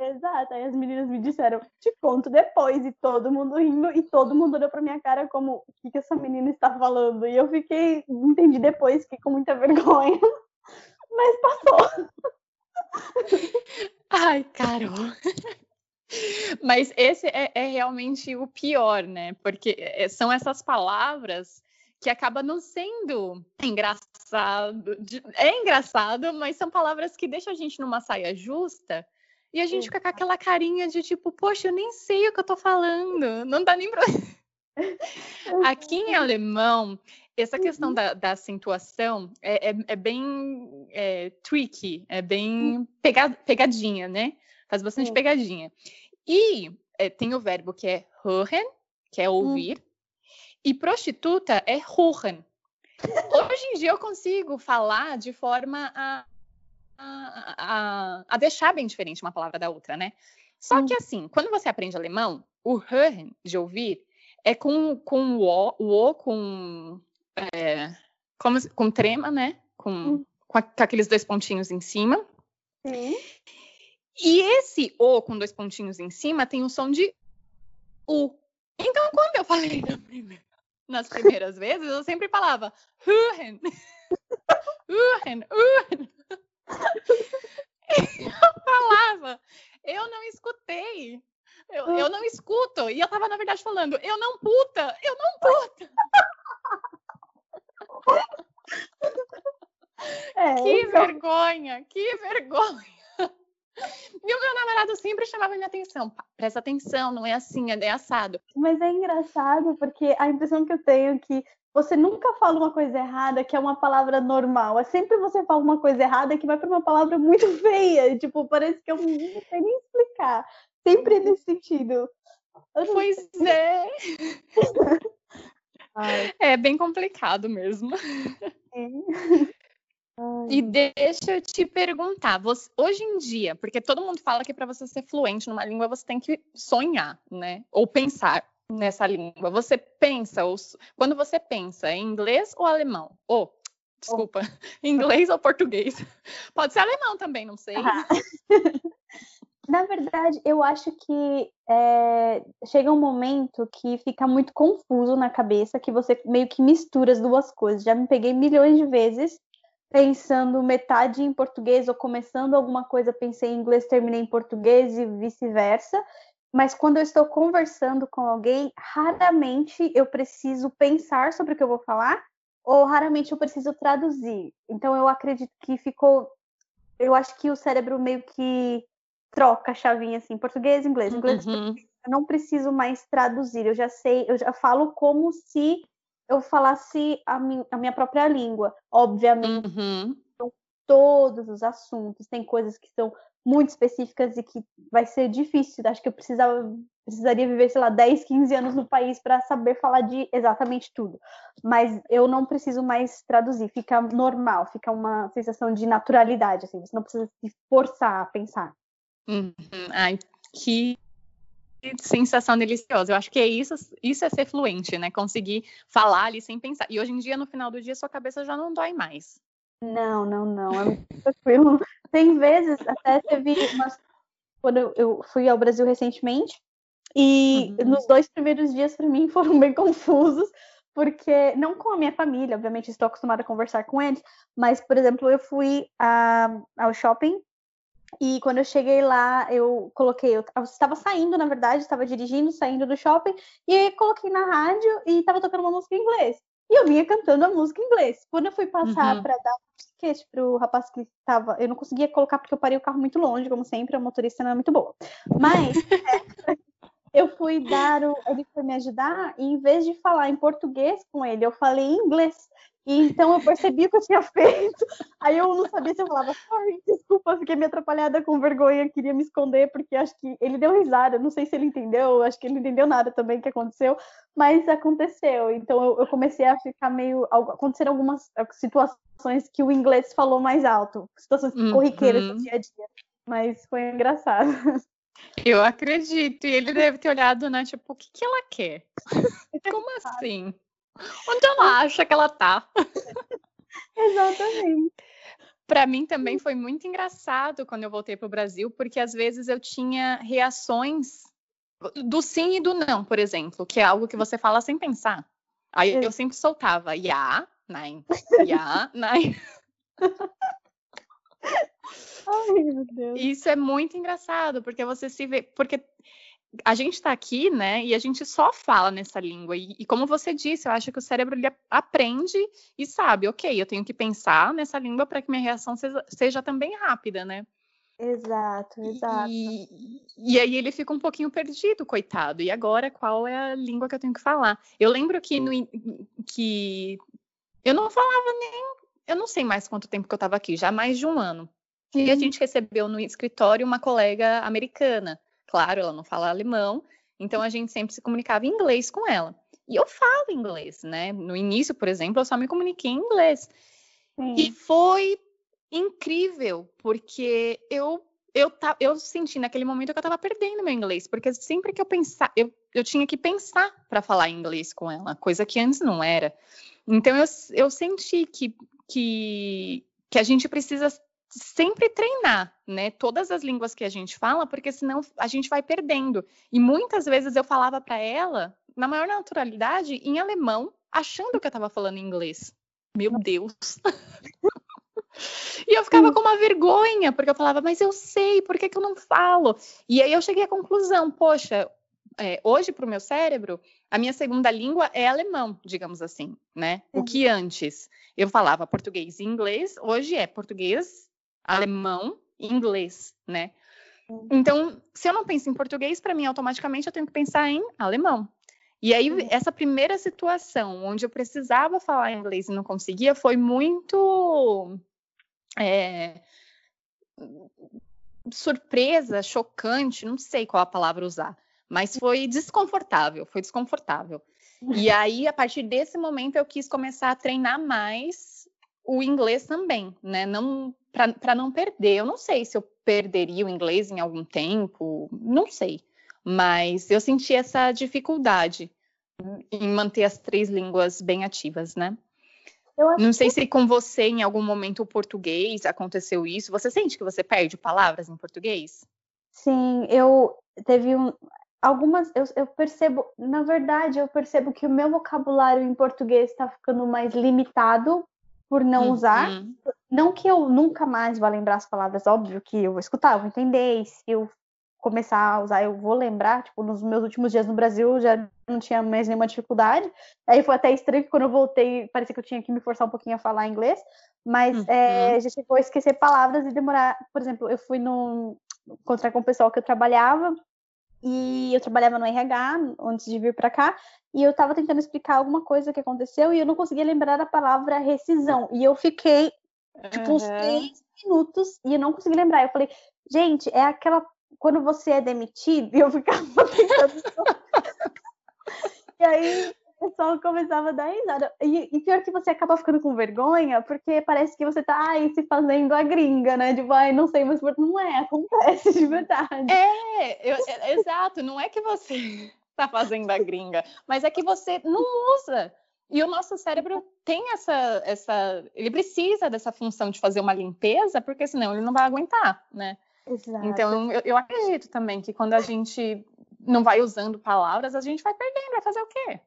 Exato, aí as meninas me disseram, te conto depois, e todo mundo rindo, e todo mundo olhou pra minha cara como, o que, que essa menina está falando? E eu fiquei, entendi depois, fiquei com muita vergonha, mas passou. Ai, Carol. Mas esse é, é, realmente o pior, né? Porque é, são essas palavras que acabam não sendo engraçado. É engraçado, mas são palavras que deixam a gente numa saia justa e a gente fica com aquela carinha de tipo, poxa, eu nem sei o que eu tô falando. Não dá nem pra. Aqui em alemão, essa questão uhum. da, da acentuação é, é, é bem é, tricky, é bem hum. pegadinha, né? Faz bastante pegadinha. E é, tem o verbo que é hören, que é hum. ouvir, hum. e prostituta é huren. Hoje em dia eu consigo falar de forma a, a, a, a, deixar bem diferente uma palavra da outra, né? Só hum. que assim, quando você aprende alemão, o hören, de ouvir, é com, com o O, o com, é, como, com trema, né? Com, hum. com, a, com, aqueles dois pontinhos em cima. Sim. E esse O com dois pontinhos em cima tem o som de U. Então, quando eu falei na primeira, nas primeiras vezes, eu sempre falava Huren, Huren, Huren. Eu falava, eu não escutei. Eu, eu não escuto. E eu tava, na verdade, falando, eu não puta, eu não puta. É, que então... vergonha, que vergonha. E o meu namorado sempre chamava minha atenção. Presta atenção, não é assim, é assado. Mas é engraçado porque a impressão que eu tenho é que você nunca fala uma coisa errada que é uma palavra normal. É sempre você fala uma coisa errada que vai para uma palavra muito feia. Tipo, parece que eu não sei nem explicar. Sempre é nesse sentido. Pois é. é bem complicado mesmo. É. E deixa eu te perguntar, você, hoje em dia, porque todo mundo fala que para você ser fluente numa língua você tem que sonhar, né? Ou pensar nessa língua. Você pensa, ou, quando você pensa em inglês ou alemão? Ou, desculpa, oh. inglês ou português? Pode ser alemão também, não sei. Ah. Na verdade, eu acho que é, chega um momento que fica muito confuso na cabeça, que você meio que mistura as duas coisas. Já me peguei milhões de vezes pensando metade em português ou começando alguma coisa, pensei em inglês, terminei em português e vice-versa. Mas quando eu estou conversando com alguém, raramente eu preciso pensar sobre o que eu vou falar, ou raramente eu preciso traduzir. Então eu acredito que ficou. Eu acho que o cérebro meio que troca a chavinha assim, português, inglês, inglês, uhum. eu não preciso mais traduzir, eu já sei, eu já falo como se eu falasse a, a minha própria língua. Obviamente, uhum. todos os assuntos, tem coisas que são muito específicas e que vai ser difícil. Acho que eu precisava, precisaria viver, sei lá, 10, 15 anos no país para saber falar de exatamente tudo. Mas eu não preciso mais traduzir, fica normal, fica uma sensação de naturalidade, assim, você não precisa se forçar a pensar. Uhum. Ai, que sensação deliciosa. Eu acho que é isso, isso é ser fluente, né? Conseguir falar ali sem pensar. E hoje em dia, no final do dia, sua cabeça já não dói mais. Não, não, não. É muito tranquilo. Tem vezes, até teve umas... Quando eu fui ao Brasil recentemente, e uhum. nos dois primeiros dias, para mim, foram bem confusos, porque, não com a minha família, obviamente estou acostumada a conversar com eles, mas, por exemplo, eu fui a, ao shopping e quando eu cheguei lá, eu coloquei, eu estava saindo, na verdade, estava dirigindo, saindo do shopping, e aí coloquei na rádio e estava tocando uma música em inglês. E eu vinha cantando a música em inglês. Quando eu fui passar uhum. para dar um ticket pro rapaz que estava, eu não conseguia colocar porque eu parei o carro muito longe, como sempre, a motorista não é muito boa. Mas é, eu fui dar o, ele foi me ajudar e em vez de falar em português com ele, eu falei em inglês. E então eu percebi o que eu tinha feito. Aí eu não sabia se eu falava, sorry, desculpa, fiquei me atrapalhada com vergonha, queria me esconder, porque acho que ele deu risada. Não sei se ele entendeu, acho que ele não entendeu nada também que aconteceu, mas aconteceu. Então eu, eu comecei a ficar meio. Aconteceram algumas situações que o inglês falou mais alto, situações uhum. corriqueiras do dia a dia. Mas foi engraçado. Eu acredito. E ele deve ter olhado, né? Tipo, o que, que ela quer? Como assim? Onde ela acha que ela tá? Exatamente. Para mim também foi muito engraçado quando eu voltei para o Brasil, porque às vezes eu tinha reações do sim e do não, por exemplo, que é algo que você fala sem pensar. Aí eu sempre soltava ja, nein, ja, nein. Ai, meu Deus. Isso é muito engraçado, porque você se vê. Porque a gente está aqui, né? E a gente só fala nessa língua. E, e, como você disse, eu acho que o cérebro ele aprende e sabe, ok, eu tenho que pensar nessa língua para que minha reação seja, seja, também rápida, né? Exato, exato. E, e, aí ele fica um pouquinho perdido, coitado. E agora, qual é a língua que eu tenho que falar? Eu lembro que, no, que eu não falava nem. Eu não sei mais quanto tempo que eu estava aqui, já mais de um ano. E a gente recebeu no escritório uma colega americana. Claro, ela não fala alemão, então a gente sempre se comunicava em inglês com ela. E eu falo inglês, né? No início, por exemplo, eu só me comuniquei em inglês. Sim. E foi incrível, porque eu eu, eu senti naquele momento que eu estava perdendo meu inglês, porque sempre que eu pensava, eu, eu tinha que pensar para falar inglês com ela, coisa que antes não era. Então eu, eu senti que, que, que a gente precisa sempre treinar, né? Todas as línguas que a gente fala, porque senão a gente vai perdendo. E muitas vezes eu falava para ela, na maior naturalidade, em alemão, achando que eu estava falando inglês. Meu Deus. E eu ficava com uma vergonha, porque eu falava, mas eu sei, por que, que eu não falo? E aí eu cheguei à conclusão, poxa, é, hoje para o meu cérebro, a minha segunda língua é alemão, digamos assim, né? O que antes eu falava português e inglês, hoje é português, alemão e inglês, né? Uhum. Então, se eu não penso em português, para mim, automaticamente eu tenho que pensar em alemão. E aí, uhum. essa primeira situação, onde eu precisava falar inglês e não conseguia, foi muito é, surpresa, chocante, não sei qual a palavra usar, mas foi desconfortável, foi desconfortável. E aí, a partir desse momento, eu quis começar a treinar mais o inglês também, né? Não para não perder. Eu não sei se eu perderia o inglês em algum tempo, não sei. Mas eu senti essa dificuldade em manter as três línguas bem ativas, né? Não sei que... se com você, em algum momento, o português aconteceu isso. Você sente que você perde palavras em português? Sim, eu teve um, algumas. Eu, eu percebo, na verdade, eu percebo que o meu vocabulário em português está ficando mais limitado por não uhum. usar. Não que eu nunca mais vá lembrar as palavras, óbvio que eu vou escutar, eu vou entender, e se eu começar a usar, eu vou lembrar, tipo, nos meus últimos dias no Brasil já não tinha mais nenhuma dificuldade. Aí foi até estranho que quando eu voltei, parecia que eu tinha que me forçar um pouquinho a falar inglês, mas uhum. é, já chegou a esquecer palavras e demorar. Por exemplo, eu fui no encontrar com o pessoal que eu trabalhava e eu trabalhava no RH antes de vir para cá e eu estava tentando explicar alguma coisa que aconteceu e eu não conseguia lembrar a palavra rescisão e eu fiquei tipo uns três minutos e eu não consegui lembrar. Eu falei, gente, é aquela quando você é demitido, eu ficava tentando. e aí o pessoal começava a dar risada. E, e, pior que você acaba ficando com vergonha, porque parece que você tá ai, se fazendo a gringa, né? Tipo, ai, não sei, mas não é, acontece de verdade. É, eu, é, exato, não é que você tá fazendo a gringa, mas é que você não usa. E o nosso cérebro tem essa, essa. Ele precisa dessa função de fazer uma limpeza, porque senão ele não vai aguentar, né? Exato. Então, eu, eu acredito também que quando a gente não vai usando palavras, a gente vai perdendo, vai fazer o quê?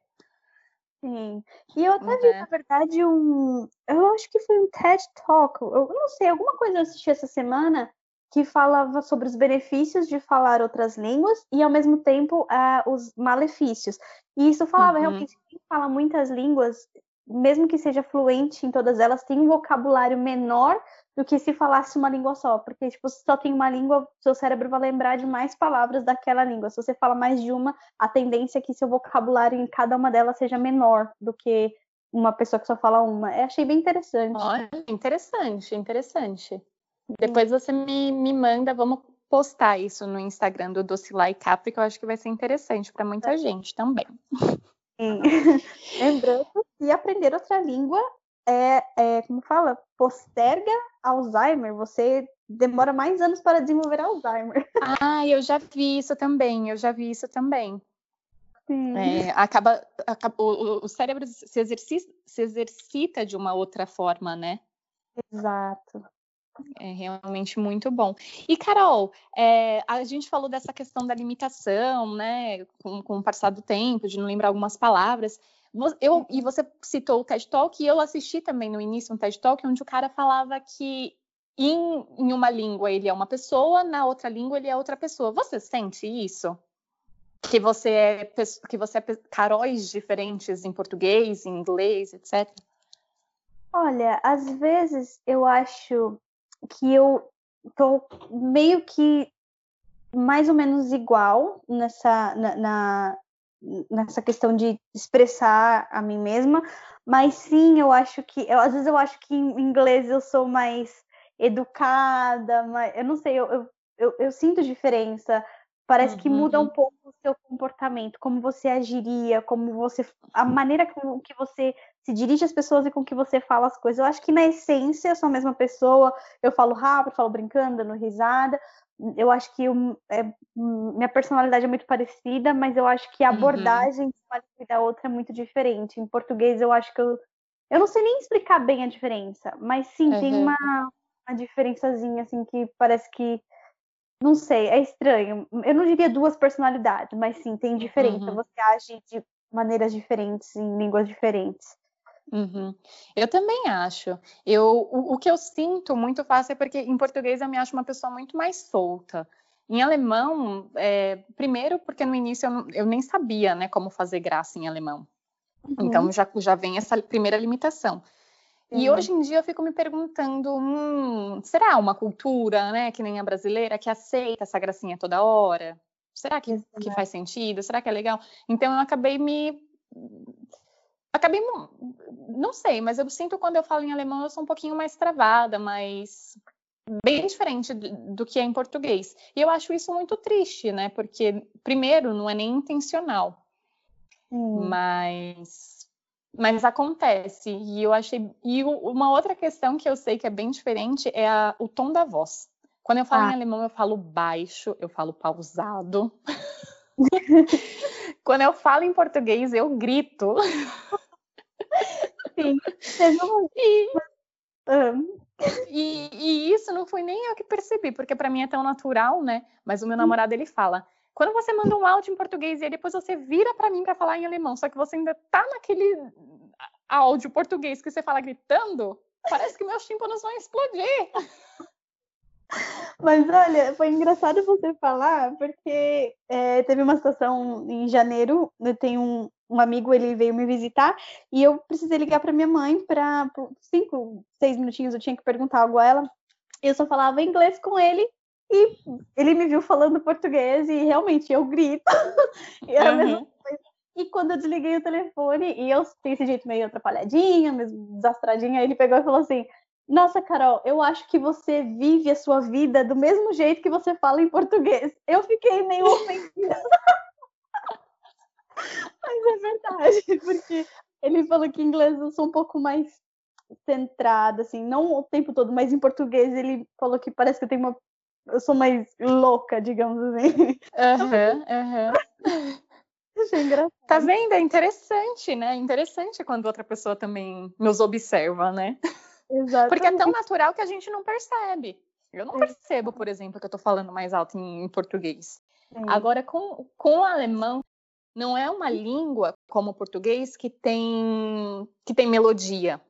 Sim. E eu até vi, é. na verdade, um. Eu acho que foi um TED Talk. Eu não sei, alguma coisa eu assisti essa semana que falava sobre os benefícios de falar outras línguas e, ao mesmo tempo, uh, os malefícios. E isso falava uhum. realmente quem fala muitas línguas, mesmo que seja fluente em todas elas, tem um vocabulário menor do que se falasse uma língua só, porque tipo, se só tem uma língua, seu cérebro vai lembrar de mais palavras daquela língua. Se você fala mais de uma, a tendência é que seu vocabulário em cada uma delas seja menor do que uma pessoa que só fala uma. Eu achei bem interessante. Olha, interessante, interessante. Depois você me, me manda, vamos postar isso no Instagram do Docilai Capri, que eu acho que vai ser interessante para muita gente também. Sim. Lembrando que aprender outra língua é, é, como fala, posterga Alzheimer. Você demora mais anos para desenvolver Alzheimer. Ah, eu já vi isso também. Eu já vi isso também. É, acaba, acaba o, o, cérebro se exercita, se exercita de uma outra forma, né? Exato. É realmente muito bom. E, Carol, é, a gente falou dessa questão da limitação, né? Com, com o passar do tempo, de não lembrar algumas palavras. Eu, e você citou o TED Talk, e eu assisti também no início um TED Talk, onde o cara falava que em, em uma língua ele é uma pessoa, na outra língua ele é outra pessoa. Você sente isso? Que você é que você é caróis diferentes em português, em inglês, etc. Olha, às vezes eu acho que eu tô meio que mais ou menos igual nessa na, na, nessa questão de expressar a mim mesma, mas sim, eu acho que, eu, às vezes eu acho que em inglês eu sou mais educada, mas eu não sei, eu, eu, eu, eu sinto diferença. Parece uhum. que muda um pouco o seu comportamento, como você agiria, como você. a maneira com que você se dirige às pessoas e com que você fala as coisas. Eu acho que na essência eu sou a mesma pessoa, eu falo rápido, falo brincando, dando risada, eu acho que eu, é, minha personalidade é muito parecida, mas eu acho que a uhum. abordagem de uma língua e da outra é muito diferente. Em português, eu acho que eu. Eu não sei nem explicar bem a diferença, mas sim, uhum. tem uma, uma diferençazinha, assim, que parece que. Não sei, é estranho. Eu não diria duas personalidades, mas sim, tem diferença. Uhum. Você age de maneiras diferentes, em línguas diferentes. Uhum. Eu também acho. Eu, o, o, que eu sinto muito fácil é porque em português eu me acho uma pessoa muito mais solta. Em alemão, é, primeiro porque no início eu, eu, nem sabia né, como fazer graça em alemão. Uhum. Então já, já vem essa primeira limitação. Uhum. E hoje em dia eu fico me perguntando, hum, será uma cultura, né, que nem a brasileira, que aceita essa gracinha toda hora? Será que, que faz sentido? Será que é legal? Então eu acabei me acabei não sei, mas eu sinto quando eu falo em alemão eu sou um pouquinho mais travada, mas bem diferente do, do que é em português. E eu acho isso muito triste, né? Porque primeiro não é nem intencional, hum. mas mas acontece. E eu achei e uma outra questão que eu sei que é bem diferente é a, o tom da voz. Quando eu falo ah. em alemão eu falo baixo, eu falo pausado. Quando eu falo em português eu grito. Sim. E, e, e, isso não foi nem eu que percebi, porque para mim é tão natural, né? Mas o meu namorado ele fala: quando você manda um áudio em português e aí depois você vira para mim para falar em alemão, só que você ainda tá naquele áudio português que você fala gritando, parece que meus tímpanos vão explodir. Mas olha, foi engraçado você falar, porque é, teve uma situação em janeiro, eu tenho um, um amigo, ele veio me visitar, e eu precisei ligar para minha mãe para cinco, seis minutinhos, eu tinha que perguntar algo a ela. Eu só falava inglês com ele, e ele me viu falando português, e realmente eu grito. e uhum. E quando eu desliguei o telefone, e eu tenho esse jeito meio atrapalhadinha, mesmo desastradinha, ele pegou e falou assim: nossa, Carol, eu acho que você vive a sua vida do mesmo jeito que você fala em português. Eu fiquei meio ofendida. Mas é verdade, porque ele falou que em inglês eu sou um pouco mais centrada, assim, não o tempo todo, mas em português ele falou que parece que eu tenho uma. Eu sou mais louca, digamos assim. Aham, uhum, aham. Uhum. Achei engraçado. Tá vendo? É interessante, né? É interessante quando outra pessoa também nos observa, né? Exatamente. Porque é tão natural que a gente não percebe. Eu não percebo, por exemplo, que eu tô falando mais alto em, em português. Sim. Agora, com, com o alemão, não é uma língua como o português que tem, que tem melodia.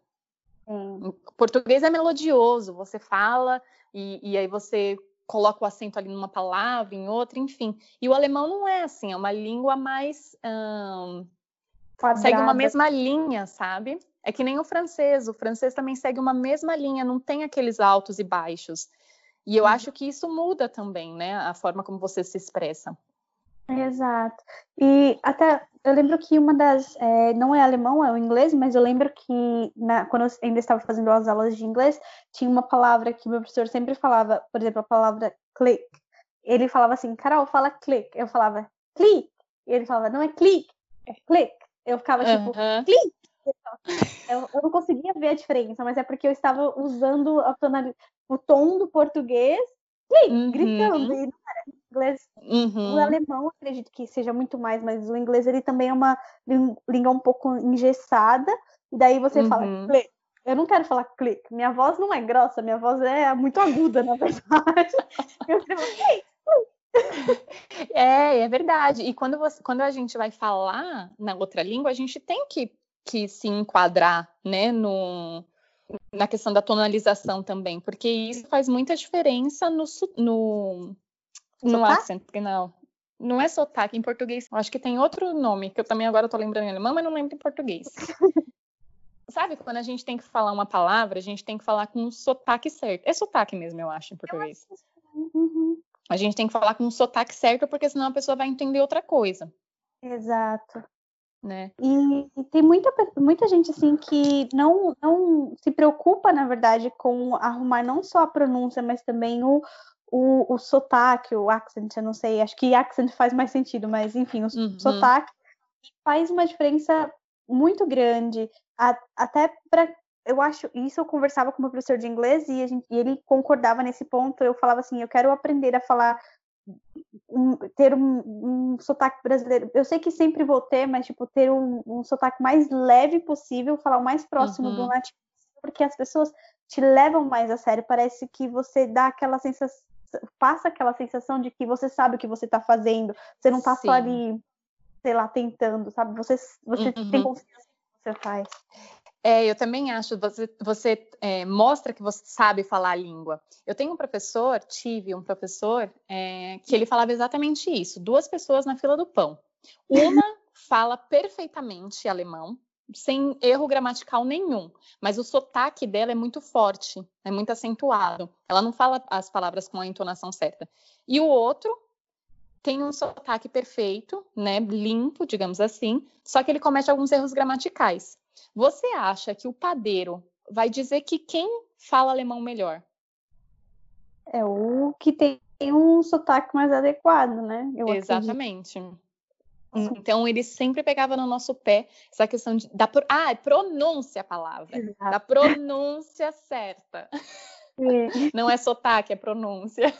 O português é melodioso, você fala e, e aí você coloca o acento ali numa palavra, em outra, enfim. E o alemão não é assim, é uma língua mais. Hum, segue uma mesma linha, sabe? É que nem o francês, o francês também segue uma mesma linha, não tem aqueles altos e baixos. E eu uhum. acho que isso muda também, né? A forma como você se expressa. Exato. E até eu lembro que uma das. É, não é alemão, é o inglês, mas eu lembro que na, quando eu ainda estava fazendo as aulas de inglês, tinha uma palavra que meu professor sempre falava, por exemplo, a palavra click. Ele falava assim, Carol, fala click. Eu falava click. E ele falava, não é click, é click. Eu ficava tipo, click. Eu, eu, não conseguia ver a diferença, mas é porque eu estava usando tonal... o tom do português uhum. gritando. E não era inglês. Uhum. O alemão, acredito que seja muito mais, mas o inglês ele também é uma língua um pouco engessada. E daí você uhum. fala click. Eu não quero falar click. Minha voz não é grossa, minha voz é muito aguda, na verdade. Eu. É, é verdade. E quando, você, quando a gente vai falar na outra língua, a gente tem que que se enquadrar, né, no, na questão da tonalização também, porque isso faz muita diferença no, no, no accent, não. Não é sotaque em português. Acho que tem outro nome, que eu também agora estou lembrando em alemão, mas não lembro em português. Sabe, quando a gente tem que falar uma palavra, a gente tem que falar com o sotaque certo. É sotaque mesmo, eu acho, em português. Uhum. A gente tem que falar com o sotaque certo, porque senão a pessoa vai entender outra coisa. Exato né? E, e, tem muita, muita gente assim que não, não se preocupa, na verdade, com arrumar não só a pronúncia, mas também o, o, o sotaque, o accent, eu não sei, acho que accent faz mais sentido, mas enfim, o uhum. sotaque faz uma diferença muito grande, a, até para eu acho, isso eu conversava com o meu professor de inglês e, gente, e, ele concordava nesse ponto. Eu falava assim: eu quero aprender a falar um, ter um, um, sotaque brasileiro. Eu sei que sempre vou ter, mas tipo, ter um, um sotaque mais leve possível, falar o mais próximo uhum. do nativo, porque as pessoas te levam mais a sério. Parece que você dá aquela sensação, passa aquela sensação de que você sabe o que você está fazendo. Você não está só ali, sei lá, tentando, sabe? Você, você uhum. tem confiança no que você faz. É, eu também acho, você, você é, mostra que você sabe falar a língua. Eu tenho um professor, tive um professor, é, que ele falava exatamente isso. Duas pessoas na fila do pão. Uma fala perfeitamente alemão, sem erro gramatical nenhum, mas o sotaque dela é muito forte, é muito acentuado. Ela não fala as palavras com a entonação certa. E o outro tem um sotaque perfeito, né, limpo, digamos assim, só que ele comete alguns erros gramaticais. Você acha que o padeiro vai dizer que quem fala alemão melhor? É o que tem um sotaque mais adequado, né? Eu Exatamente. Acredito. Então ele sempre pegava no nosso pé essa questão de, da ah, é pronúncia a palavra, Exato. da pronúncia certa. Sim. Não é sotaque, é pronúncia.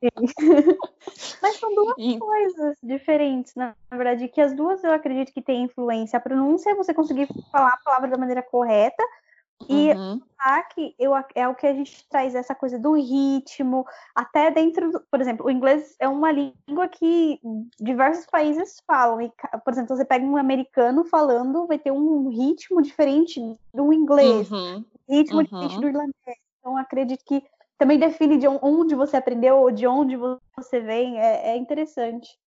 Mas são duas e... coisas diferentes, na verdade, que as duas eu acredito que têm influência. A pronúncia é você conseguir falar a palavra da maneira correta, e uhum. o sotaque eu, é o que a gente traz essa coisa do ritmo, até dentro, do, por exemplo, o inglês é uma língua que diversos países falam. E, por exemplo, você pega um americano falando, vai ter um ritmo diferente do inglês, uhum. ritmo uhum. diferente do irlandês. Então, acredito que também define de onde você aprendeu ou de onde você vem, é, é interessante.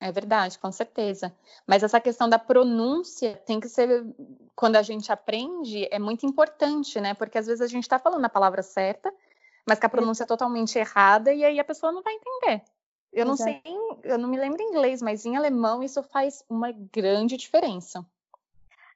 É verdade, com certeza. Mas essa questão da pronúncia tem que ser, quando a gente aprende, é muito importante, né? Porque às vezes a gente está falando a palavra certa, mas com a pronúncia é totalmente errada, e aí a pessoa não vai entender. Eu não Exato. sei, eu não me lembro em inglês, mas em alemão isso faz uma grande diferença.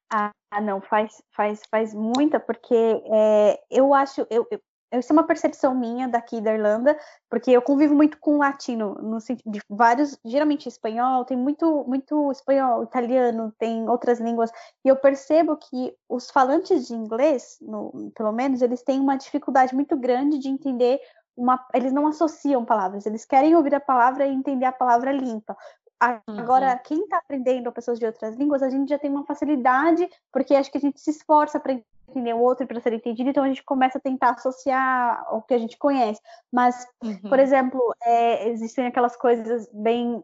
Ah, não, faz, faz, faz muita, porque é, eu acho, eu, eu, isso é uma percepção minha daqui da Irlanda, porque eu convivo muito com latino, no sentido de vários, geralmente espanhol, tem muito, muito espanhol, italiano, tem outras línguas, e eu percebo que os falantes de inglês, no, pelo menos, eles têm uma dificuldade muito grande de entender uma, eles não associam palavras, eles querem ouvir a palavra e entender a palavra limpa. Agora, uhum. quem está aprendendo pessoas de outras línguas, a gente já tem uma facilidade, porque acho que a gente se esforça para entender o outro para ser entendido, então a gente começa a tentar associar o que a gente conhece. Mas, uhum. por exemplo, é, existem aquelas coisas bem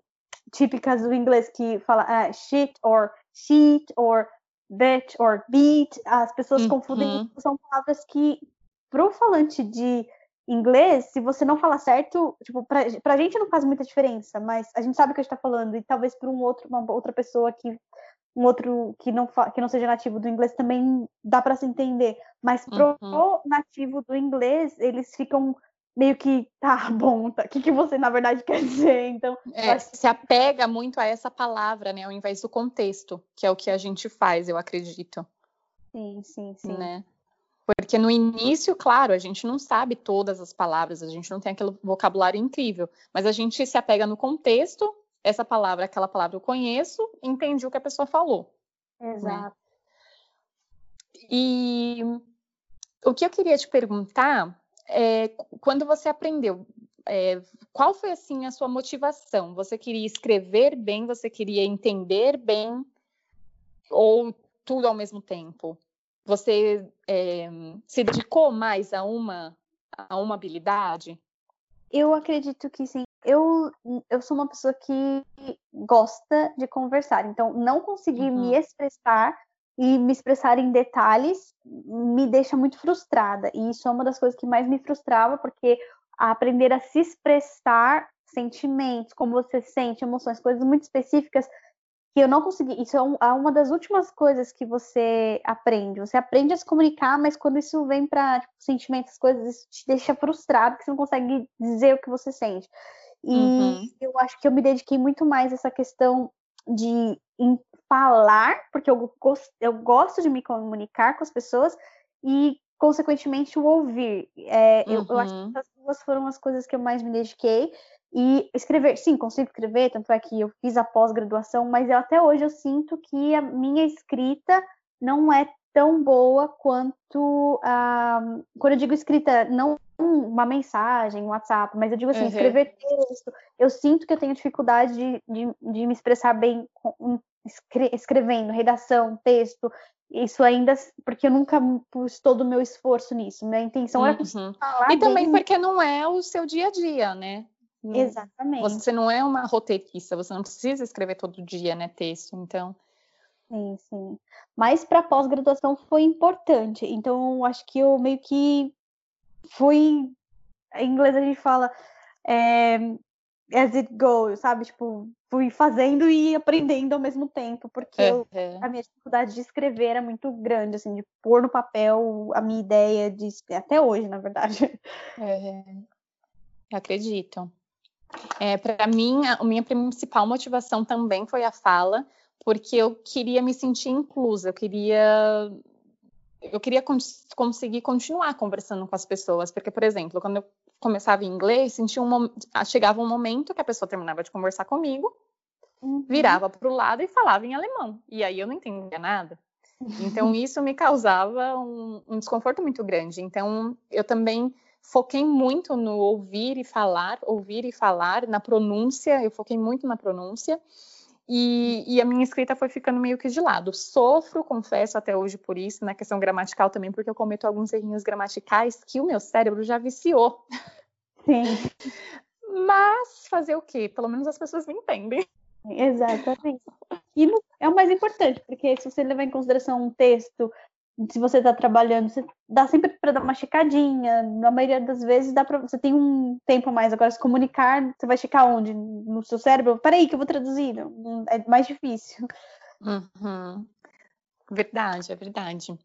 típicas do inglês que fala uh, shit or sheet or bitch or beat. As pessoas uhum. confundem, são palavras que, para o falante de inglês, se você não falar certo, tipo, pra, pra gente não faz muita diferença, mas a gente sabe o que a gente tá falando, e talvez para um outro, uma outra pessoa que um outro que não, que não seja nativo do inglês também dá para se entender. Mas pro uhum. nativo do inglês, eles ficam meio que, tá bom, tá, o que, que você na verdade quer dizer? Então, é, se apega muito a essa palavra, né, ao invés do contexto, que é o que a gente faz, eu acredito. Sim, sim, sim. Né? Porque no início, claro, a gente não sabe todas as palavras, a gente não tem aquele vocabulário incrível, mas a gente se apega no contexto, essa palavra, aquela palavra eu conheço, entendi o que a pessoa falou. Né? Exato. Né? E o que eu queria te perguntar é quando você aprendeu, é, qual foi assim a sua motivação? Você queria escrever bem, você queria entender bem, ou tudo ao mesmo tempo? Você é, se dedicou mais a uma, a uma habilidade? Eu acredito que sim. Eu, eu sou uma pessoa que gosta de conversar, então não conseguir uhum. me expressar e me expressar em detalhes me deixa muito frustrada. E isso é uma das coisas que mais me frustrava, porque aprender a se expressar sentimentos, como você sente, emoções, coisas muito específicas, que eu não consegui. Isso é, um, é, uma das últimas coisas que você aprende. Você aprende a se comunicar, mas quando isso vem para tipo, sentimentos, coisas, isso te deixa frustrado, que você não consegue dizer o que você sente. E uhum. eu acho que eu me dediquei muito mais a essa questão de falar, porque eu, gosto, eu gosto de me comunicar com as pessoas e, consequentemente, o ouvir. É, uhum. eu, eu acho que uhum. essas duas foram as coisas que eu mais me dediquei. E escrever, sim, consigo escrever, tanto é que eu fiz a pós-graduação, mas eu, até hoje eu sinto que a minha escrita não é tão boa quanto. Quando eu digo escrita, não uma mensagem, um WhatsApp, mas eu digo assim, uhum. escrever texto. Eu sinto que eu tenho dificuldade de, de, de me expressar bem com, escrevendo, redação, texto. isso ainda, porque eu nunca pus todo o meu esforço nisso. Minha intenção era uhum. falar. E também porque não é o seu dia a dia, né? Exatamente. Você não é uma roteirista, você não precisa escrever todo dia, né, texto, então. Sim, sim. Mas para pós-graduação foi importante. Então, acho que eu meio que fui. Em inglês a gente fala é, as it goes, sabe? Tipo, fui fazendo e aprendendo ao mesmo tempo, porque eu, a minha dificuldade de escrever era muito grande, assim, de pôr no papel a minha ideia de até hoje, na verdade. É, acredito. É, para mim, a minha principal motivação também foi a fala, porque eu queria me sentir inclusa, eu queria eu queria cons conseguir continuar conversando com as pessoas, porque, por exemplo, quando eu começava em inglês, sentia um chegava um momento que a pessoa terminava de conversar comigo, uhum. virava para o lado e falava em alemão, e aí eu não entendia nada. Então isso me causava um, um desconforto muito grande. Então eu também foquei muito no ouvir e falar, ouvir e falar, na pronúncia, eu foquei muito na pronúncia. E, e, a minha escrita foi ficando meio que de lado. Sofro, confesso até hoje por isso, na questão gramatical também, porque eu cometo alguns errinhos gramaticais que o meu cérebro já viciou. Sim. Mas fazer o quê? Pelo menos as pessoas me entendem. Exatamente. E é o mais importante, porque se você levar em consideração um texto se você está trabalhando, você dá sempre para dar uma checadinha. Na maioria das vezes dá para você tem um tempo a mais. Agora, se comunicar, você vai checar onde? No seu cérebro? Peraí, que eu vou traduzir. É mais difícil. Uhum. Verdade, é verdade.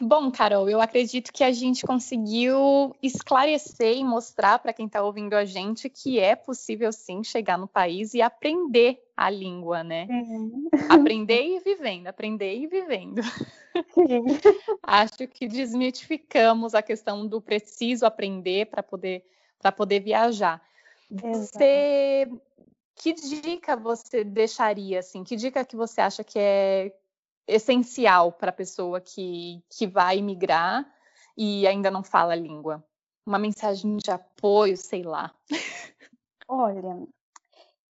Bom, Carol, eu acredito que a gente conseguiu esclarecer e mostrar para quem está ouvindo a gente que é possível sim chegar no país e aprender a língua, né? Uhum. Aprender e vivendo, aprender e vivendo. Acho que desmitificamos a questão do preciso aprender para poder para poder viajar. Você que dica você deixaria assim? Que dica que você acha que é essencial para a pessoa que, que vai migrar e ainda não fala a língua? Uma mensagem de apoio, sei lá. Olha,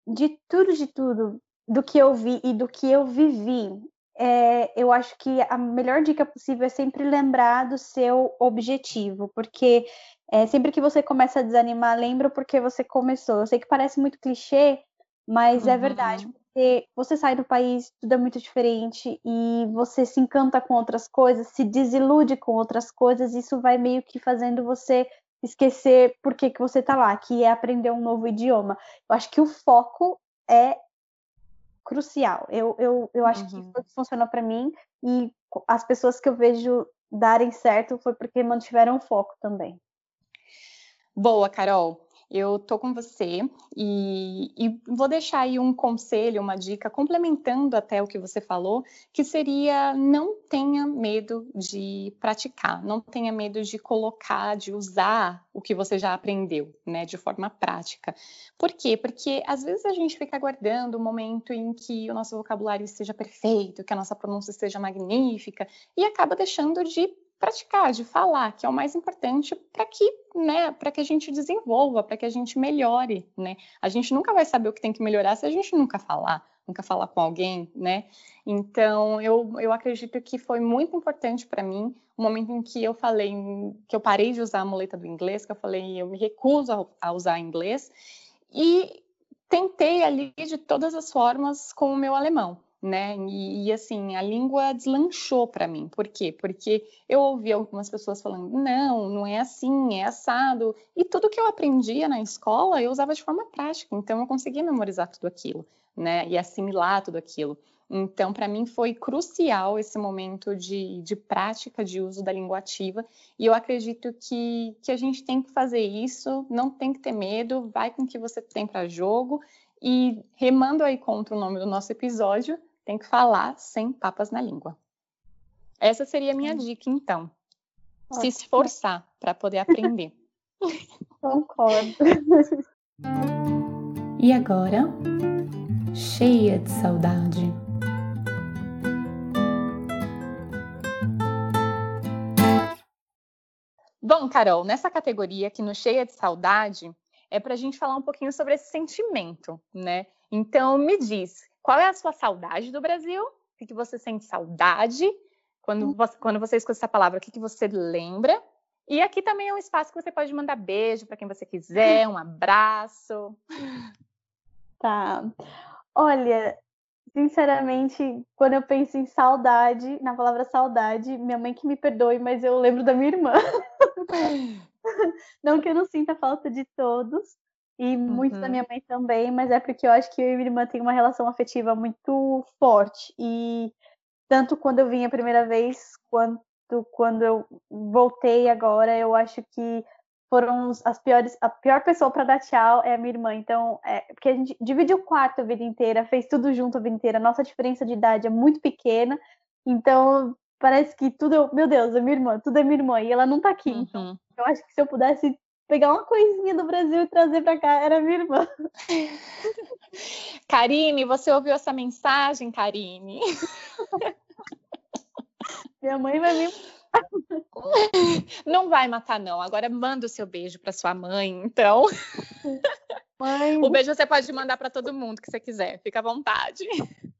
de tudo, de tudo, do que eu vi e do que eu vivi, é, eu acho que a melhor dica possível é sempre lembrar do seu objetivo, porque é, sempre que você começa a desanimar, lembra porque você começou. Eu sei que parece muito clichê, mas é uhum. é verdade porque você sai do país, tudo é muito diferente e você se encanta com outras coisas, se desilude com outras coisas, isso vai meio que fazendo você esquecer por que, que você está lá, que é aprender um novo idioma. Eu acho que o foco é crucial. Eu, eu, eu acho uhum. que isso funcionou para mim e as pessoas que eu vejo darem certo foi porque mantiveram o foco também. Boa, Carol eu tô com você e, e, vou deixar aí um conselho, uma dica, complementando até o que você falou, que seria não tenha medo de praticar, não tenha medo de colocar, de usar o que você já aprendeu, né, de forma prática. Por quê? Porque às vezes a gente fica aguardando o momento em que o nosso vocabulário esteja perfeito, que a nossa pronúncia esteja magnífica e acaba deixando de praticar, de falar, que é o mais importante para que, né, para que a gente desenvolva, para que a gente melhore, né? A gente nunca vai saber o que tem que melhorar se a gente nunca falar, nunca falar com alguém, né? Então, eu, eu acredito que foi muito importante para mim o momento em que eu falei, que eu parei de usar a muleta do inglês, que eu falei, eu me recuso a, a usar inglês, e tentei ali de todas as formas com o meu alemão, né? E, e, assim, a língua deslanchou para mim. Por quê? Porque eu ouvi algumas pessoas falando: não, não é assim, é assado. E tudo que eu aprendia na escola eu usava de forma prática, então eu conseguia memorizar tudo aquilo, né? E assimilar tudo aquilo. Então, para mim foi crucial esse momento de, de prática de uso da língua ativa, e eu acredito que, que a gente tem que fazer isso, não tem que ter medo, vai com o que você tem para jogo, e remando aí contra o nome do nosso episódio, tem que falar sem papas na língua. Essa seria a minha dica, então. Ótimo. Se esforçar para poder aprender. Concordo. E agora, cheia de saudade. Bom, Carol, nessa categoria aqui no Cheia de Saudade, é para a gente falar um pouquinho sobre esse sentimento, né? Então, me diz, qual é a sua saudade do Brasil? O que você sente saudade? Quando uhum. você, quando você escuta essa palavra, o que, que você lembra? E aqui também é um espaço que você pode mandar beijo para quem você quiser, um abraço. Tá. Olha, sinceramente, quando eu penso em saudade, na palavra saudade, minha mãe que me perdoe, mas eu lembro da minha irmã. não que eu não sinta falta de todos, e muito uhum. da minha mãe também, mas é porque eu acho que eu e minha irmã têm uma relação afetiva muito forte. E tanto quando eu vim a primeira vez, quanto quando eu voltei agora, eu acho que foram as piores. A pior pessoa para dar tchau é a minha irmã. Então, é, porque a gente dividiu o quarto a vida inteira, fez tudo junto a vida inteira. Nossa diferença de idade é muito pequena. Então, parece que tudo. É, meu Deus, é minha irmã, tudo é minha irmã. E ela não tá aqui. Uhum. Então, eu acho que se eu pudesse pegar uma coisinha do Brasil e trazer para cá, era minha irmã. Karine, você ouviu essa mensagem, Karine? Minha mãe vai me não vai matar, não. Agora manda o seu beijo para sua mãe, então. Mãe. O beijo você pode mandar para todo mundo que você quiser, fica à vontade.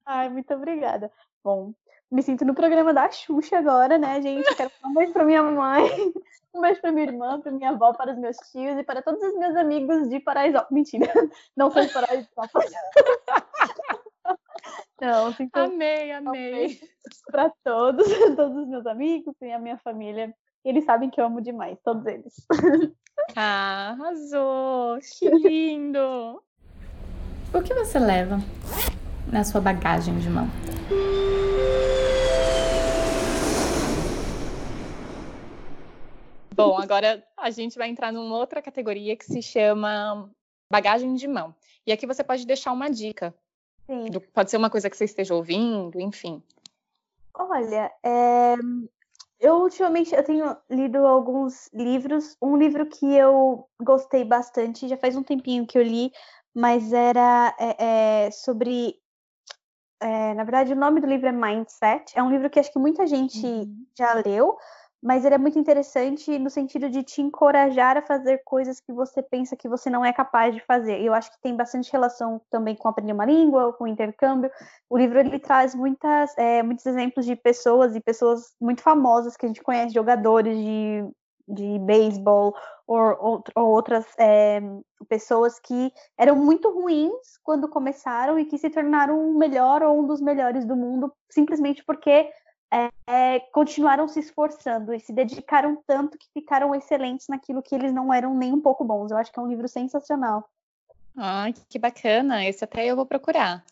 Ai, muito obrigada. Bom, me sinto no programa da Xuxa agora, né, gente? quero um beijo para minha mãe, um beijo para minha irmã, para minha avó, para os meus tios e para todos os meus amigos de Paraisópolis. Mentira, não sou de Paraisópolis. Não, assim, amei, amei. Para todos, todos os meus amigos e a minha família. Eles sabem que eu amo demais, todos eles. Ah, arrasou! Que lindo! O que você leva na sua bagagem de mão? Bom, agora a gente vai entrar numa outra categoria que se chama bagagem de mão. E aqui você pode deixar uma dica. Sim. Pode ser uma coisa que você esteja ouvindo, enfim. Olha, é... eu ultimamente eu tenho lido alguns livros. Um livro que eu gostei bastante, já faz um tempinho que eu li, mas era é, é, sobre na verdade, o nome do livro é Mindset. É um livro que acho que muita gente uhum. já leu, mas ele é muito interessante no sentido de te encorajar a fazer coisas que você pensa que você não é capaz de fazer. Eu acho que tem bastante relação também com aprender uma língua, com intercâmbio. O livro ele traz muitas, é, muitos exemplos de pessoas e pessoas muito famosas que a gente conhece, jogadores de, de beisebol ou, ou, ou, outras é, pessoas que eram muito ruins quando começaram e que se tornaram o melhor ou um dos melhores do mundo simplesmente porque é, é, continuaram se esforçando e se dedicaram tanto que ficaram excelentes naquilo que eles não eram nem um pouco bons. Eu acho que é um livro sensacional. Ai, que bacana! Esse até eu vou procurar.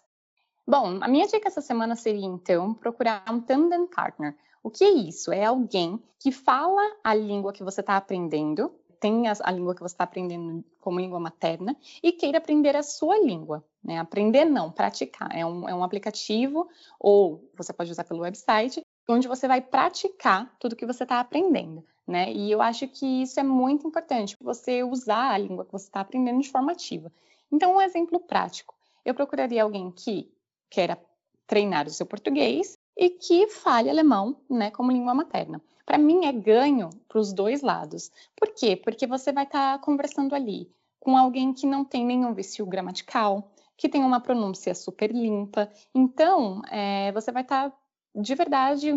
Bom, a minha dica essa semana seria então procurar um tandem partner. O que é isso? É alguém que fala a língua que você está aprendendo, tem a, a língua que você está aprendendo como língua materna e queira aprender a sua língua. Né? Aprender não, praticar. É um, é um aplicativo ou você pode usar pelo website onde você vai praticar tudo que você está aprendendo, né? E eu acho que isso é muito importante, você usar a língua que você está aprendendo de forma ativa. Então, um exemplo prático, eu procuraria alguém que queira treinar o seu português e que fale alemão, né, como língua materna. Para mim é ganho para os dois lados. Por quê? Porque você vai estar tá conversando ali com alguém que não tem nenhum vício gramatical, que tem uma pronúncia super limpa. Então, é, você vai estar tá de verdade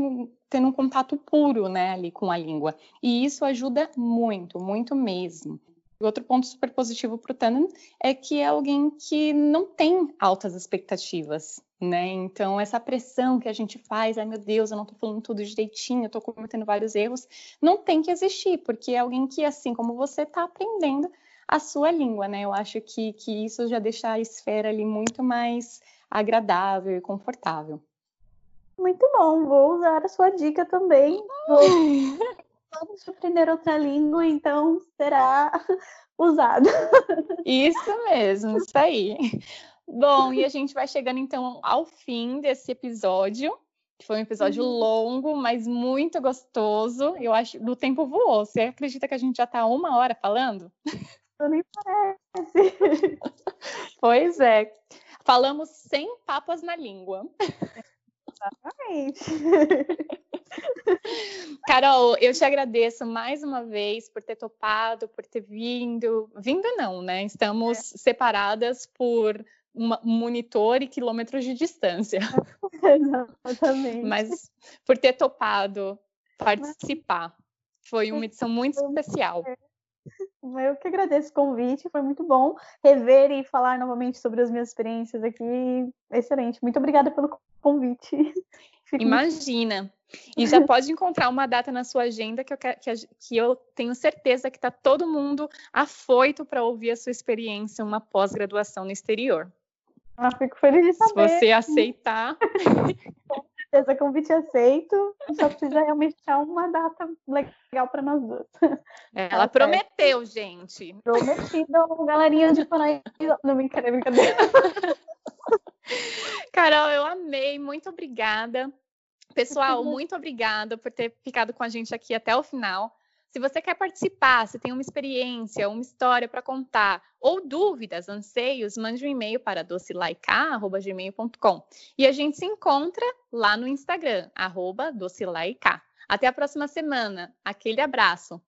tendo um contato puro, né, ali com a língua. E isso ajuda muito, muito mesmo. Outro ponto super positivo para o Tannen é que é alguém que não tem altas expectativas, né? Então, essa pressão que a gente faz, ai meu Deus, eu não estou falando tudo direitinho, eu estou cometendo vários erros, não tem que existir, porque é alguém que, assim como você, está aprendendo a sua língua, né? Eu acho que, que isso já deixa a esfera ali muito mais agradável e confortável. Muito bom, vou usar a sua dica também. Vamos aprender outra língua, então será usado. Isso mesmo, isso aí. Bom, e a gente vai chegando então ao fim desse episódio. Que foi um episódio uhum. longo, mas muito gostoso. Eu acho do tempo voou. Você acredita que a gente já está uma hora falando? Nem parece. Pois é. Falamos sem papas na língua. Exatamente. Carol, eu te agradeço mais uma vez por ter topado, por ter vindo. Vindo não, né? Estamos é. separadas por um monitor e quilômetros de distância. Exatamente. Mas por ter topado participar. Foi uma edição muito especial. Eu que agradeço o convite, foi muito bom rever e falar novamente sobre as minhas experiências aqui. Excelente. Muito obrigada pelo convite. Imagina. E já pode encontrar uma data na sua agenda que eu, que, que eu tenho certeza que está todo mundo afoito para ouvir a sua experiência, uma pós-graduação no exterior. Ah, fico feliz de saber. Se você aceitar. Com certeza, convite aceito. Só precisa realmente achar uma data legal para nós duas. Ela tá prometeu, gente. Prometido, galerinha de Paraíba. Não, brincadeira, brincadeira. Carol, eu amei. Muito obrigada. Pessoal, muito obrigada por ter ficado com a gente aqui até o final. Se você quer participar, se tem uma experiência, uma história para contar, ou dúvidas, anseios, mande um e-mail para docilaica.gmail.com. E a gente se encontra lá no Instagram, arroba. Até a próxima semana. Aquele abraço.